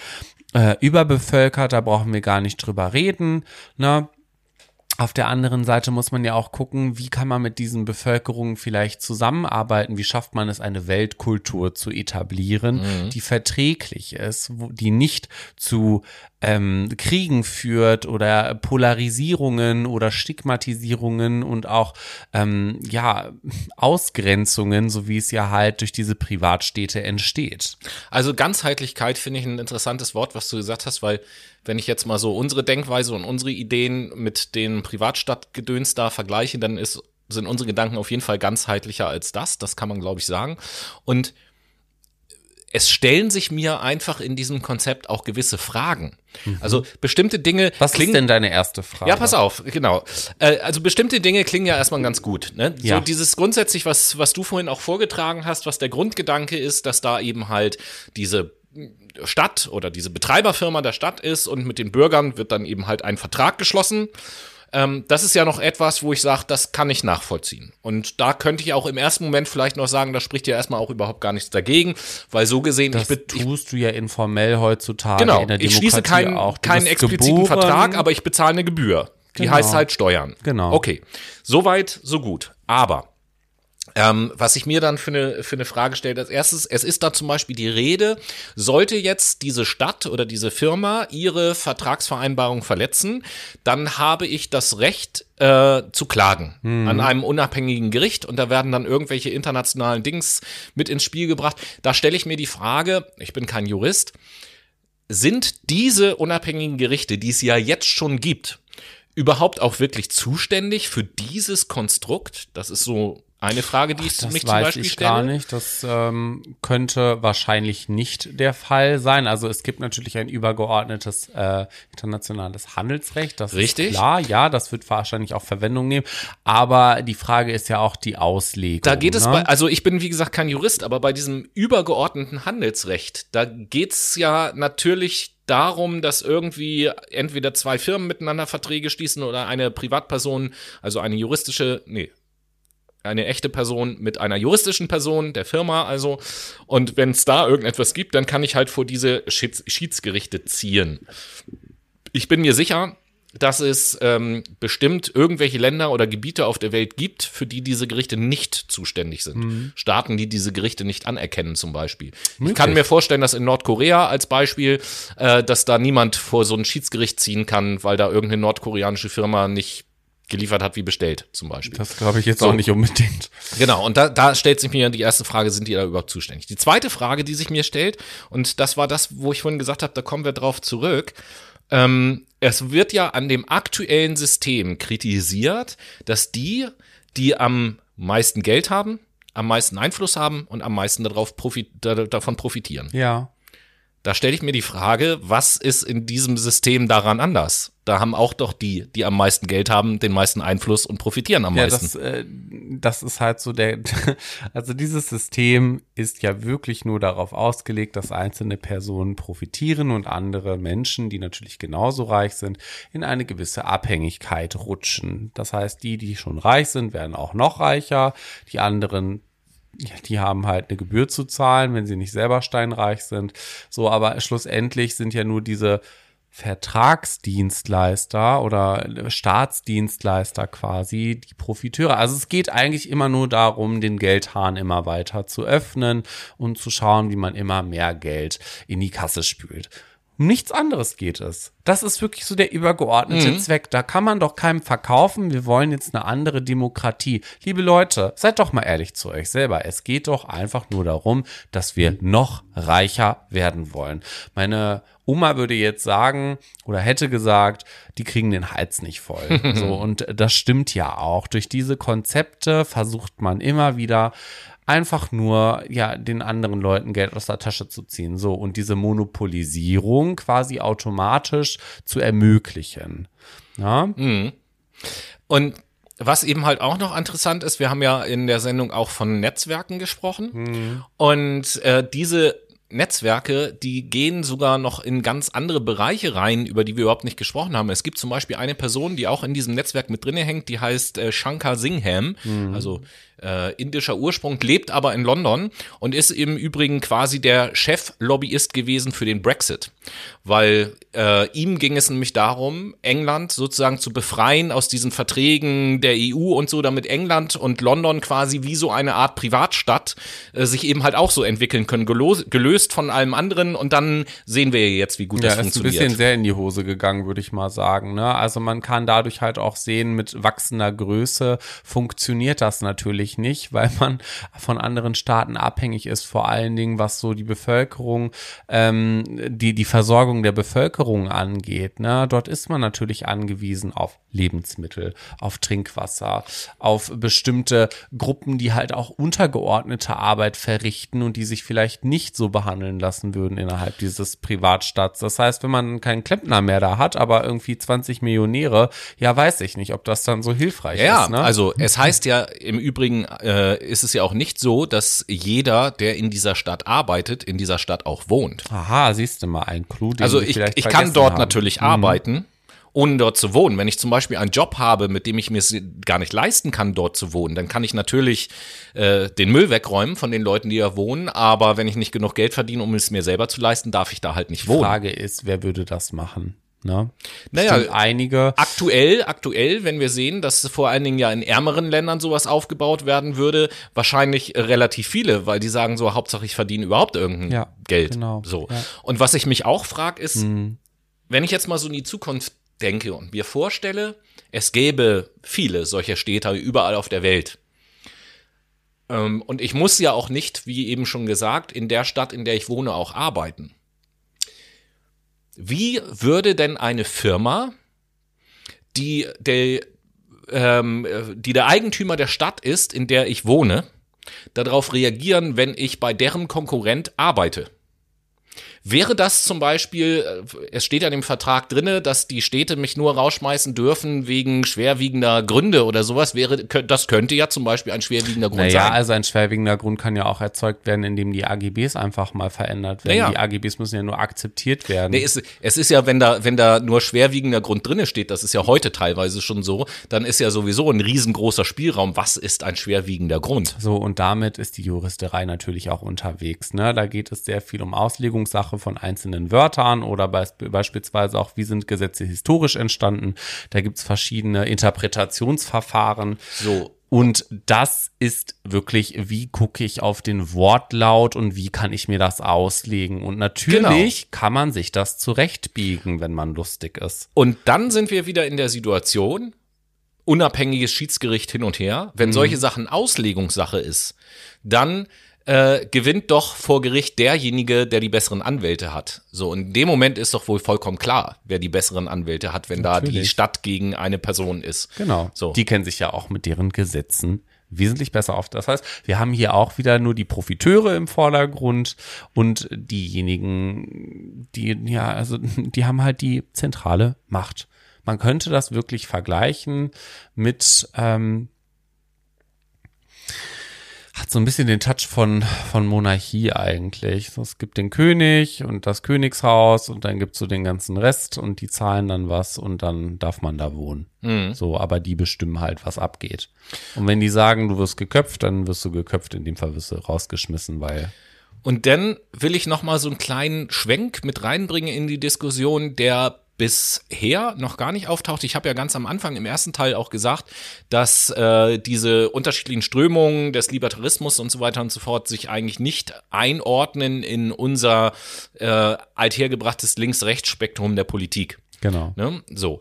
äh, überbevölkert, da brauchen wir gar nicht drüber reden. Ne? Auf der anderen Seite muss man ja auch gucken, wie kann man mit diesen Bevölkerungen vielleicht zusammenarbeiten? Wie schafft man es, eine Weltkultur zu etablieren, mhm. die verträglich ist, die nicht zu ähm, Kriegen führt oder Polarisierungen oder Stigmatisierungen und auch ähm, ja Ausgrenzungen, so wie es ja halt durch diese Privatstädte entsteht. Also Ganzheitlichkeit finde ich ein interessantes Wort, was du gesagt hast, weil wenn ich jetzt mal so unsere Denkweise und unsere Ideen mit den Privatstadtgedöns da vergleiche, dann ist sind unsere Gedanken auf jeden Fall ganzheitlicher als das. Das kann man, glaube ich, sagen. Und es stellen sich mir einfach in diesem Konzept auch gewisse Fragen. Mhm. Also bestimmte Dinge. Was klingen, ist denn deine erste Frage? Ja, pass auf, genau. Äh, also bestimmte Dinge klingen ja erstmal ganz gut. Ne? Ja. So dieses grundsätzlich, was, was du vorhin auch vorgetragen hast, was der Grundgedanke ist, dass da eben halt diese Stadt oder diese Betreiberfirma der Stadt ist und mit den Bürgern wird dann eben halt ein Vertrag geschlossen ähm, das ist ja noch etwas, wo ich sage, das kann ich nachvollziehen. Und da könnte ich auch im ersten Moment vielleicht noch sagen, da spricht ja erstmal auch überhaupt gar nichts dagegen, weil so gesehen, das ich tust du ja informell heutzutage genau, in der Demokratie ich schließe keinen, auch. keinen expliziten geboren. Vertrag, aber ich bezahle eine Gebühr. Die genau. heißt halt Steuern. Genau. Okay, soweit, so gut. Aber ähm, was ich mir dann für eine, für eine Frage stelle, als erstes, es ist da zum Beispiel die Rede, sollte jetzt diese Stadt oder diese Firma ihre Vertragsvereinbarung verletzen, dann habe ich das Recht äh, zu klagen mhm. an einem unabhängigen Gericht und da werden dann irgendwelche internationalen Dings mit ins Spiel gebracht. Da stelle ich mir die Frage, ich bin kein Jurist, sind diese unabhängigen Gerichte, die es ja jetzt schon gibt, überhaupt auch wirklich zuständig für dieses Konstrukt? Das ist so eine Frage, die ich Ach, mich zum Beispiel ich stelle. gar nicht. Das ähm, könnte wahrscheinlich nicht der Fall sein. Also es gibt natürlich ein übergeordnetes äh, internationales Handelsrecht. Das Richtig. ist klar. Ja, das wird wahrscheinlich auch Verwendung nehmen. Aber die Frage ist ja auch die Auslegung. Da geht es ne? bei, also ich bin wie gesagt kein Jurist, aber bei diesem übergeordneten Handelsrecht, da geht's ja natürlich darum, dass irgendwie entweder zwei Firmen miteinander Verträge schließen oder eine Privatperson, also eine juristische, nee, eine echte Person mit einer juristischen Person, der Firma also. Und wenn es da irgendetwas gibt, dann kann ich halt vor diese Schieds Schiedsgerichte ziehen. Ich bin mir sicher, dass es ähm, bestimmt irgendwelche Länder oder Gebiete auf der Welt gibt, für die diese Gerichte nicht zuständig sind. Mhm. Staaten, die diese Gerichte nicht anerkennen, zum Beispiel. Möglich. Ich kann mir vorstellen, dass in Nordkorea als Beispiel, äh, dass da niemand vor so ein Schiedsgericht ziehen kann, weil da irgendeine nordkoreanische Firma nicht geliefert hat wie bestellt, zum Beispiel. Das glaube ich jetzt so. auch nicht unbedingt. Genau, und da, da stellt sich mir die erste Frage, sind die da überhaupt zuständig? Die zweite Frage, die sich mir stellt, und das war das, wo ich vorhin gesagt habe, da kommen wir drauf zurück, ähm, es wird ja an dem aktuellen System kritisiert, dass die, die am meisten Geld haben, am meisten Einfluss haben und am meisten darauf profit davon profitieren. Ja. Da stelle ich mir die Frage, was ist in diesem System daran anders? Da haben auch doch die, die am meisten Geld haben, den meisten Einfluss und profitieren am ja, meisten. Das, äh, das ist halt so der, also dieses System ist ja wirklich nur darauf ausgelegt, dass einzelne Personen profitieren und andere Menschen, die natürlich genauso reich sind, in eine gewisse Abhängigkeit rutschen. Das heißt, die, die schon reich sind, werden auch noch reicher, die anderen die haben halt eine Gebühr zu zahlen, wenn sie nicht selber steinreich sind. So, aber schlussendlich sind ja nur diese Vertragsdienstleister oder Staatsdienstleister quasi die Profiteure. Also es geht eigentlich immer nur darum, den Geldhahn immer weiter zu öffnen und zu schauen, wie man immer mehr Geld in die Kasse spült. Um nichts anderes geht es. Das ist wirklich so der übergeordnete mhm. Zweck. Da kann man doch keinem verkaufen, wir wollen jetzt eine andere Demokratie. Liebe Leute, seid doch mal ehrlich zu euch selber. Es geht doch einfach nur darum, dass wir noch reicher werden wollen. Meine Oma würde jetzt sagen oder hätte gesagt, die kriegen den Hals nicht voll. so, und das stimmt ja auch. Durch diese Konzepte versucht man immer wieder einfach nur ja den anderen Leuten Geld aus der Tasche zu ziehen so und diese Monopolisierung quasi automatisch zu ermöglichen. Ja? Mhm. Und was eben halt auch noch interessant ist, wir haben ja in der Sendung auch von Netzwerken gesprochen mhm. und äh, diese Netzwerke, die gehen sogar noch in ganz andere Bereiche rein, über die wir überhaupt nicht gesprochen haben. Es gibt zum Beispiel eine Person, die auch in diesem Netzwerk mit drinne hängt, die heißt äh, Shankar Singham, mhm. also äh, indischer Ursprung, lebt aber in London und ist im Übrigen quasi der Cheflobbyist gewesen für den Brexit, weil äh, ihm ging es nämlich darum, England sozusagen zu befreien aus diesen Verträgen der EU und so, damit England und London quasi wie so eine Art Privatstadt äh, sich eben halt auch so entwickeln können, gelöst von allem anderen und dann sehen wir jetzt, wie gut ja, das funktioniert. Ja, ist ein bisschen sehr in die Hose gegangen, würde ich mal sagen. Ne? Also man kann dadurch halt auch sehen, mit wachsender Größe funktioniert das natürlich natürlich nicht, weil man von anderen Staaten abhängig ist, vor allen Dingen was so die Bevölkerung, ähm, die, die Versorgung der Bevölkerung angeht. Ne? Dort ist man natürlich angewiesen auf Lebensmittel, auf Trinkwasser, auf bestimmte Gruppen, die halt auch untergeordnete Arbeit verrichten und die sich vielleicht nicht so behandeln lassen würden innerhalb dieses Privatstaats. Das heißt, wenn man keinen Klempner mehr da hat, aber irgendwie 20 Millionäre, ja, weiß ich nicht, ob das dann so hilfreich ja, ist. Ne? also es heißt ja im Übrigen äh, ist es ja auch nicht so, dass jeder, der in dieser Stadt arbeitet, in dieser Stadt auch wohnt. Aha, siehst du mal ein Clou. Den also ich, ich kann dort haben. natürlich mhm. arbeiten ohne dort zu wohnen. Wenn ich zum Beispiel einen Job habe, mit dem ich mir es gar nicht leisten kann, dort zu wohnen, dann kann ich natürlich äh, den Müll wegräumen von den Leuten, die da wohnen. Aber wenn ich nicht genug Geld verdiene, um es mir selber zu leisten, darf ich da halt nicht wohnen. Die Frage ist, wer würde das machen? Ne? Naja, einige. Aktuell, aktuell, wenn wir sehen, dass vor allen Dingen ja in ärmeren Ländern sowas aufgebaut werden würde, wahrscheinlich relativ viele, weil die sagen so, Hauptsache ich verdiene überhaupt irgendein ja, Geld. Genau, so. Ja. Und was ich mich auch frage, ist, hm. wenn ich jetzt mal so in die Zukunft denke und mir vorstelle, es gäbe viele solcher Städte überall auf der Welt. Ähm, und ich muss ja auch nicht, wie eben schon gesagt, in der Stadt, in der ich wohne, auch arbeiten. Wie würde denn eine Firma, die der, ähm, die der Eigentümer der Stadt ist, in der ich wohne, darauf reagieren, wenn ich bei deren Konkurrent arbeite? Wäre das zum Beispiel, äh, es steht ja in dem Vertrag drinne, dass die Städte mich nur rausschmeißen dürfen wegen schwerwiegender Gründe oder sowas, wäre, das könnte ja zum Beispiel ein schwerwiegender Grund naja, sein. Ja, also ein schwerwiegender Grund kann ja auch erzeugt werden, indem die AGBs einfach mal verändert werden. Naja. Die AGBs müssen ja nur akzeptiert werden. Nee, es, es ist ja, wenn da, wenn da nur schwerwiegender Grund drinne steht, das ist ja heute teilweise schon so, dann ist ja sowieso ein riesengroßer Spielraum. Was ist ein schwerwiegender Grund? So, und damit ist die Juristerei natürlich auch unterwegs. Ne? Da geht es sehr viel um Auslegungssache Sprache von einzelnen Wörtern oder beispielsweise auch, wie sind Gesetze historisch entstanden. Da gibt's verschiedene Interpretationsverfahren. So. Und das ist wirklich, wie gucke ich auf den Wortlaut und wie kann ich mir das auslegen? Und natürlich genau. kann man sich das zurechtbiegen, wenn man lustig ist. Und dann sind wir wieder in der Situation, unabhängiges Schiedsgericht hin und her, wenn mhm. solche Sachen Auslegungssache ist, dann äh, gewinnt doch vor Gericht derjenige, der die besseren Anwälte hat. So, und in dem Moment ist doch wohl vollkommen klar, wer die besseren Anwälte hat, wenn Natürlich. da die Stadt gegen eine Person ist. Genau. So. Die kennen sich ja auch mit deren Gesetzen wesentlich besser auf. Das heißt, wir haben hier auch wieder nur die Profiteure im Vordergrund und diejenigen, die, ja, also die haben halt die zentrale Macht. Man könnte das wirklich vergleichen mit ähm, hat so ein bisschen den Touch von, von Monarchie eigentlich. Es gibt den König und das Königshaus und dann gibt's so den ganzen Rest und die zahlen dann was und dann darf man da wohnen. Mhm. So, aber die bestimmen halt, was abgeht. Und wenn die sagen, du wirst geköpft, dann wirst du geköpft, in dem Fall wirst du rausgeschmissen, weil und dann will ich noch mal so einen kleinen Schwenk mit reinbringen in die Diskussion, der bisher noch gar nicht auftaucht. Ich habe ja ganz am Anfang im ersten Teil auch gesagt, dass äh, diese unterschiedlichen Strömungen des Libertarismus und so weiter und so fort sich eigentlich nicht einordnen in unser äh, althergebrachtes Links-Rechts-Spektrum der Politik. Genau. Ne? So.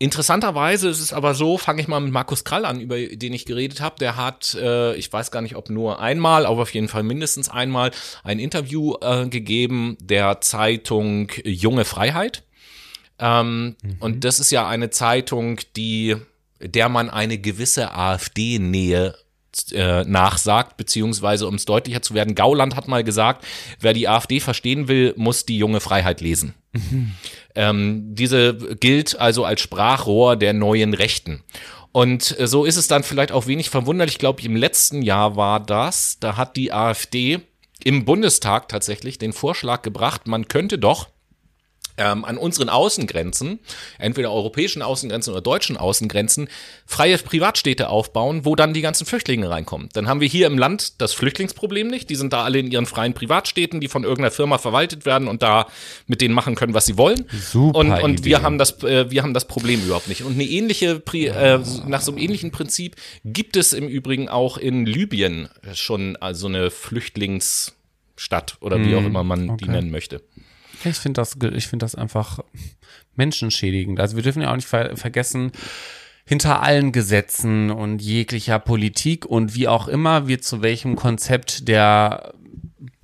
Interessanterweise ist es aber so, fange ich mal mit Markus Krall an, über den ich geredet habe. Der hat, äh, ich weiß gar nicht, ob nur einmal, aber auf jeden Fall mindestens einmal ein Interview äh, gegeben der Zeitung Junge Freiheit. Ähm, mhm. Und das ist ja eine Zeitung, die, der man eine gewisse AfD-Nähe äh, nachsagt, beziehungsweise um es deutlicher zu werden, Gauland hat mal gesagt, wer die AfD verstehen will, muss die junge Freiheit lesen. Mhm. Ähm, diese gilt also als Sprachrohr der neuen Rechten. Und äh, so ist es dann vielleicht auch wenig verwunderlich. Ich glaube, im letzten Jahr war das, da hat die AfD im Bundestag tatsächlich den Vorschlag gebracht, man könnte doch ähm, an unseren Außengrenzen, entweder europäischen Außengrenzen oder deutschen Außengrenzen, freie Privatstädte aufbauen, wo dann die ganzen Flüchtlinge reinkommen. Dann haben wir hier im Land das Flüchtlingsproblem nicht. Die sind da alle in ihren freien Privatstädten, die von irgendeiner Firma verwaltet werden und da mit denen machen können, was sie wollen. Super und und Idee. wir haben das, äh, wir haben das Problem überhaupt nicht. Und eine ähnliche, Pri äh, nach so einem ähnlichen Prinzip gibt es im Übrigen auch in Libyen schon also eine Flüchtlingsstadt oder wie auch immer man die okay. nennen möchte. Ich finde das, ich finde das einfach menschenschädigend. Also wir dürfen ja auch nicht ver vergessen, hinter allen Gesetzen und jeglicher Politik und wie auch immer wir zu welchem Konzept der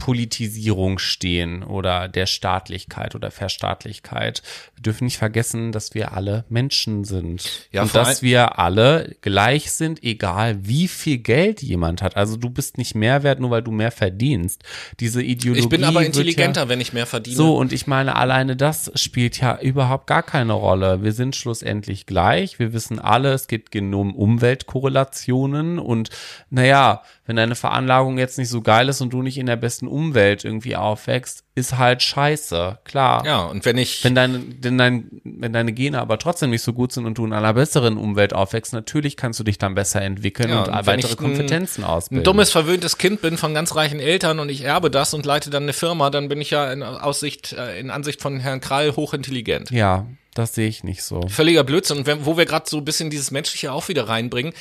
Politisierung stehen oder der Staatlichkeit oder Verstaatlichkeit. Wir dürfen nicht vergessen, dass wir alle Menschen sind. Ja, und dass wir alle gleich sind, egal wie viel Geld jemand hat. Also du bist nicht mehr wert, nur weil du mehr verdienst. Diese Ideologie. Ich bin aber intelligenter, ja, wenn ich mehr verdiene. so, und ich meine, alleine das spielt ja überhaupt gar keine Rolle. Wir sind schlussendlich gleich. Wir wissen alle, es geht genau um Umweltkorrelationen. Und naja, wenn deine Veranlagung jetzt nicht so geil ist und du nicht in der besten Umwelt irgendwie aufwächst, ist halt scheiße. Klar. Ja, und wenn ich Wenn, deine, wenn, dein, wenn deine Gene aber trotzdem nicht so gut sind und du in einer besseren Umwelt aufwächst, natürlich kannst du dich dann besser entwickeln Ja, und und weitere ich ein- Kompetenzen ausbilden. ein dummes, verwöhntes Kind bin von ganz reichen Eltern und ich erbe das und leite dann eine Firma, dann bin ich ja in Aussicht, äh, in Ansicht von Herrn Krall hochintelligent. ja, das sehe ich nicht so. Völliger Blödsinn. Und wenn, wo wir gerade so ein bisschen dieses Menschliche auch wieder reinbringen,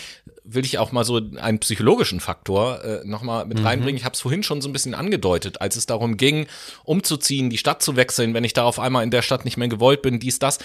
will ich auch mal so einen psychologischen Faktor äh, nochmal mit reinbringen. Ich habe es vorhin schon so ein bisschen angedeutet, als es darum ging, umzuziehen, die Stadt zu wechseln, wenn ich da auf einmal in der Stadt nicht mehr gewollt bin, dies, das.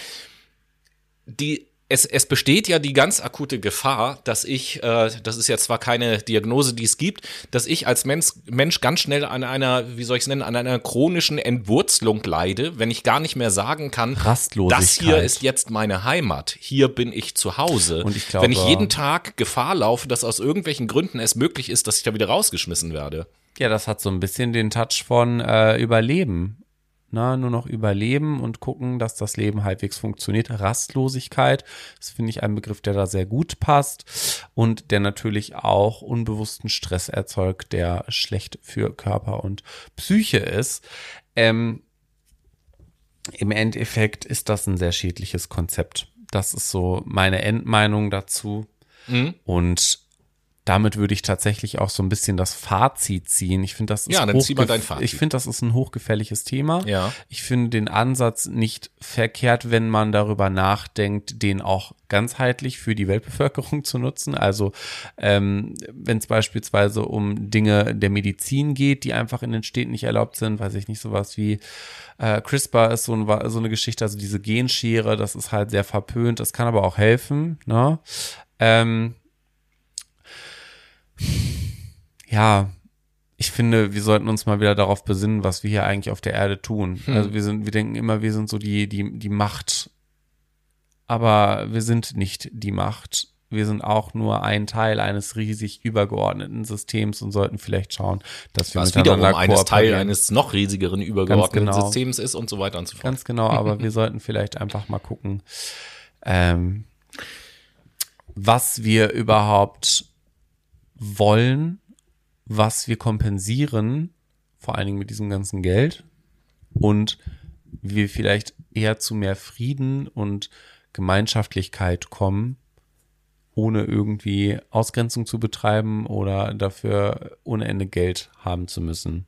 Die es, es besteht ja die ganz akute Gefahr, dass ich, äh, das ist jetzt zwar keine Diagnose, die es gibt, dass ich als Mensch, Mensch ganz schnell an einer, wie soll ich es nennen, an einer chronischen Entwurzelung leide, wenn ich gar nicht mehr sagen kann, Rastlosigkeit. das hier ist jetzt meine Heimat, hier bin ich zu Hause. Und ich glaube- wenn ich jeden Tag Gefahr laufe, dass aus irgendwelchen Gründen es möglich ist, dass ich da wieder rausgeschmissen werde. Ja, das hat so ein bisschen den Touch von äh, Überleben. Na, nur noch überleben und gucken, dass das Leben halbwegs funktioniert. Rastlosigkeit, das finde ich ein Begriff, der da sehr gut passt und der natürlich auch unbewussten Stress erzeugt, der schlecht für Körper und Psyche ist. Ähm, Im Endeffekt ist das ein sehr schädliches Konzept. Das ist so meine Endmeinung dazu. Und damit würde ich tatsächlich auch so ein bisschen das Fazit ziehen. Ich finde, das ist Ja, dann zieh mal dein Fazit. Ich finde, das ist ein hochgefährliches Thema. Ja. Ich finde den Ansatz nicht verkehrt, wenn man darüber nachdenkt, den auch ganzheitlich für die Weltbevölkerung zu nutzen. Also ähm, wenn es beispielsweise um Dinge der Medizin geht, die einfach in den Städten nicht erlaubt sind, weiß ich nicht, sowas wie äh, CRISPR ist so, ein, so eine Geschichte, also diese Genschere, das ist halt sehr verpönt, das kann aber auch helfen. Ne? Ähm, ja, ich finde, wir sollten uns mal wieder darauf besinnen, was wir hier eigentlich auf der Erde tun. Also wir sind, wir denken immer, wir sind so die, die, die Macht. Aber wir sind nicht die Macht. Wir sind auch nur ein Teil eines riesig übergeordneten Systems und sollten vielleicht schauen, dass wir Was wiederum eines Teil eines noch riesigeren übergeordneten genau. Systems ist und so weiter und so fort. Ganz genau, aber wir sollten vielleicht einfach mal gucken, ähm, was wir überhaupt wollen, was wir kompensieren, vor allen Dingen mit diesem ganzen Geld und wir vielleicht eher zu mehr Frieden und Gemeinschaftlichkeit kommen, ohne irgendwie Ausgrenzung zu betreiben oder dafür ohne Ende Geld haben zu müssen.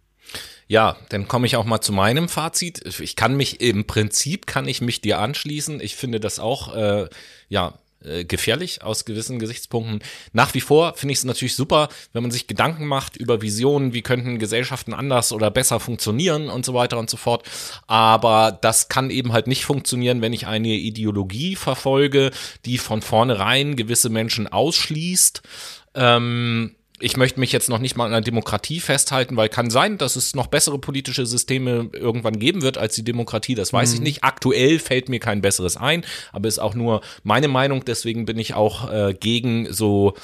Ja, dann komme ich auch mal zu meinem Fazit. Ich kann mich im Prinzip kann ich mich dir anschließen. Ich finde das auch äh, ja äh, gefährlich aus gewissen Gesichtspunkten. Nach wie vor finde ich es natürlich super, wenn man sich Gedanken macht über Visionen, wie könnten Gesellschaften anders oder besser funktionieren und so weiter und so fort. Aber das kann eben halt nicht funktionieren, wenn ich eine Ideologie verfolge, die von vornherein gewisse Menschen ausschließt. Ähm, ich möchte mich jetzt noch nicht mal an einer Demokratie festhalten, weil kann sein, dass es noch bessere politische Systeme irgendwann geben wird als die Demokratie. Das weiß ich nicht. Aktuell fällt mir kein besseres ein, aber ist auch nur meine Meinung. Deswegen bin ich auch äh, gegen so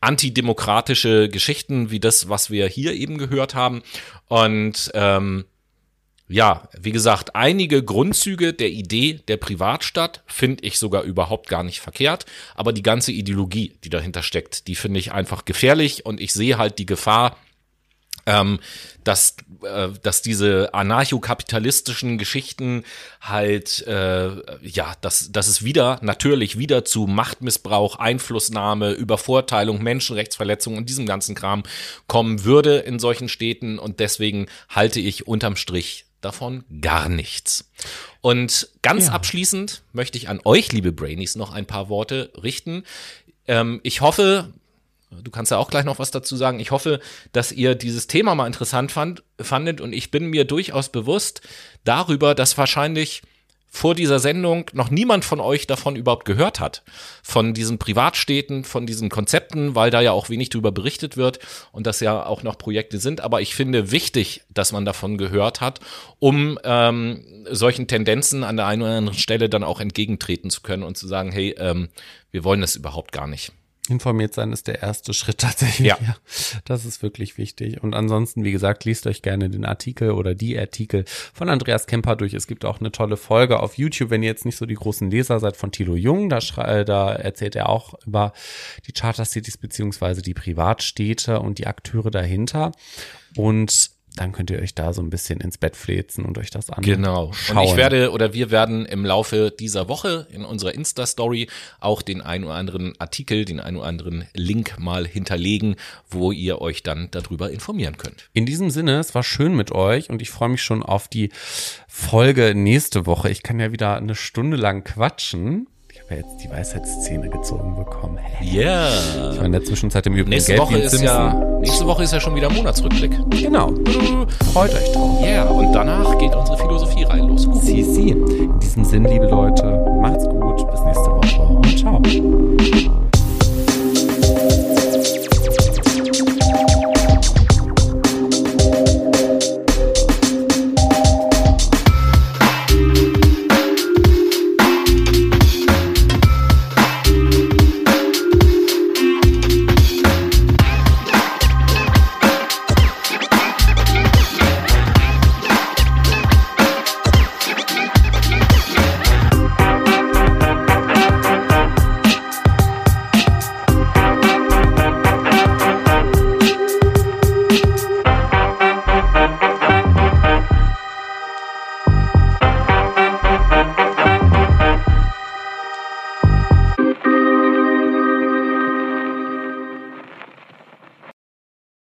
antidemokratische Geschichten wie das, was wir hier eben gehört haben. Und ähm, ja, wie gesagt, einige Grundzüge der Idee der Privatstadt finde ich sogar überhaupt gar nicht verkehrt, aber die ganze Ideologie, die dahinter steckt, die finde ich einfach gefährlich und ich sehe halt die Gefahr, ähm, dass, äh, dass diese anarchokapitalistischen Geschichten halt, äh, ja, dass, dass es wieder, natürlich wieder zu Machtmissbrauch, Einflussnahme, Übervorteilung, Menschenrechtsverletzung und diesem ganzen Kram kommen würde in solchen Städten und deswegen halte ich unterm Strich davon gar nichts. Und ganz ja. abschließend möchte ich an euch, liebe Brainies, noch ein paar Worte richten. Ähm, ich hoffe, Du kannst ja auch gleich noch was dazu sagen. Ich hoffe, dass ihr dieses Thema mal interessant fand, fandet und ich bin mir durchaus bewusst darüber, dass wahrscheinlich vor dieser Sendung noch niemand von euch davon überhaupt gehört hat. Von diesen Privatstädten, von diesen Konzepten, weil da ja auch wenig darüber berichtet wird und das ja auch noch Projekte sind. Aber ich finde wichtig, dass man davon gehört hat, um ähm, solchen Tendenzen an der einen oder anderen Stelle dann auch entgegentreten zu können und zu sagen, hey, ähm, wir wollen das überhaupt gar nicht. Informiert sein ist der erste Schritt tatsächlich. Ja. ja. Das ist wirklich wichtig. Und ansonsten, wie gesagt, liest euch gerne den Artikel oder die Artikel von Andreas Kemper durch. Es gibt auch eine tolle Folge auf YouTube, wenn ihr jetzt nicht so die großen Leser seid von Thilo Jung. Da, äh, da erzählt er auch über die Charter Cities beziehungsweise die Privatstädte und die Akteure dahinter. Und dann könnt ihr euch da so ein bisschen ins Bett fläzen und euch das anschauen. Genau. Und ich werde oder wir werden im Laufe dieser Woche in unserer Insta-Story auch den ein oder anderen Artikel, den ein oder anderen Link mal hinterlegen, wo ihr euch dann darüber informieren könnt. In diesem Sinne, es war schön mit euch und ich freue mich schon auf die Folge nächste Woche. Ich kann ja wieder eine Stunde lang quatschen habe jetzt die Weisheitsszene gezogen bekommen. Ja. Yeah. Ich war in der Zwischenzeit im Übrigen nächste Woche ist ja Nächste Woche ist ja schon wieder Monatsrückblick. Genau. Freut euch drauf. Ja, yeah. und danach geht unsere Philosophie rein los. Sie, sie. In diesem Sinn, liebe Leute, macht's gut. Bis nächste Woche und ciao.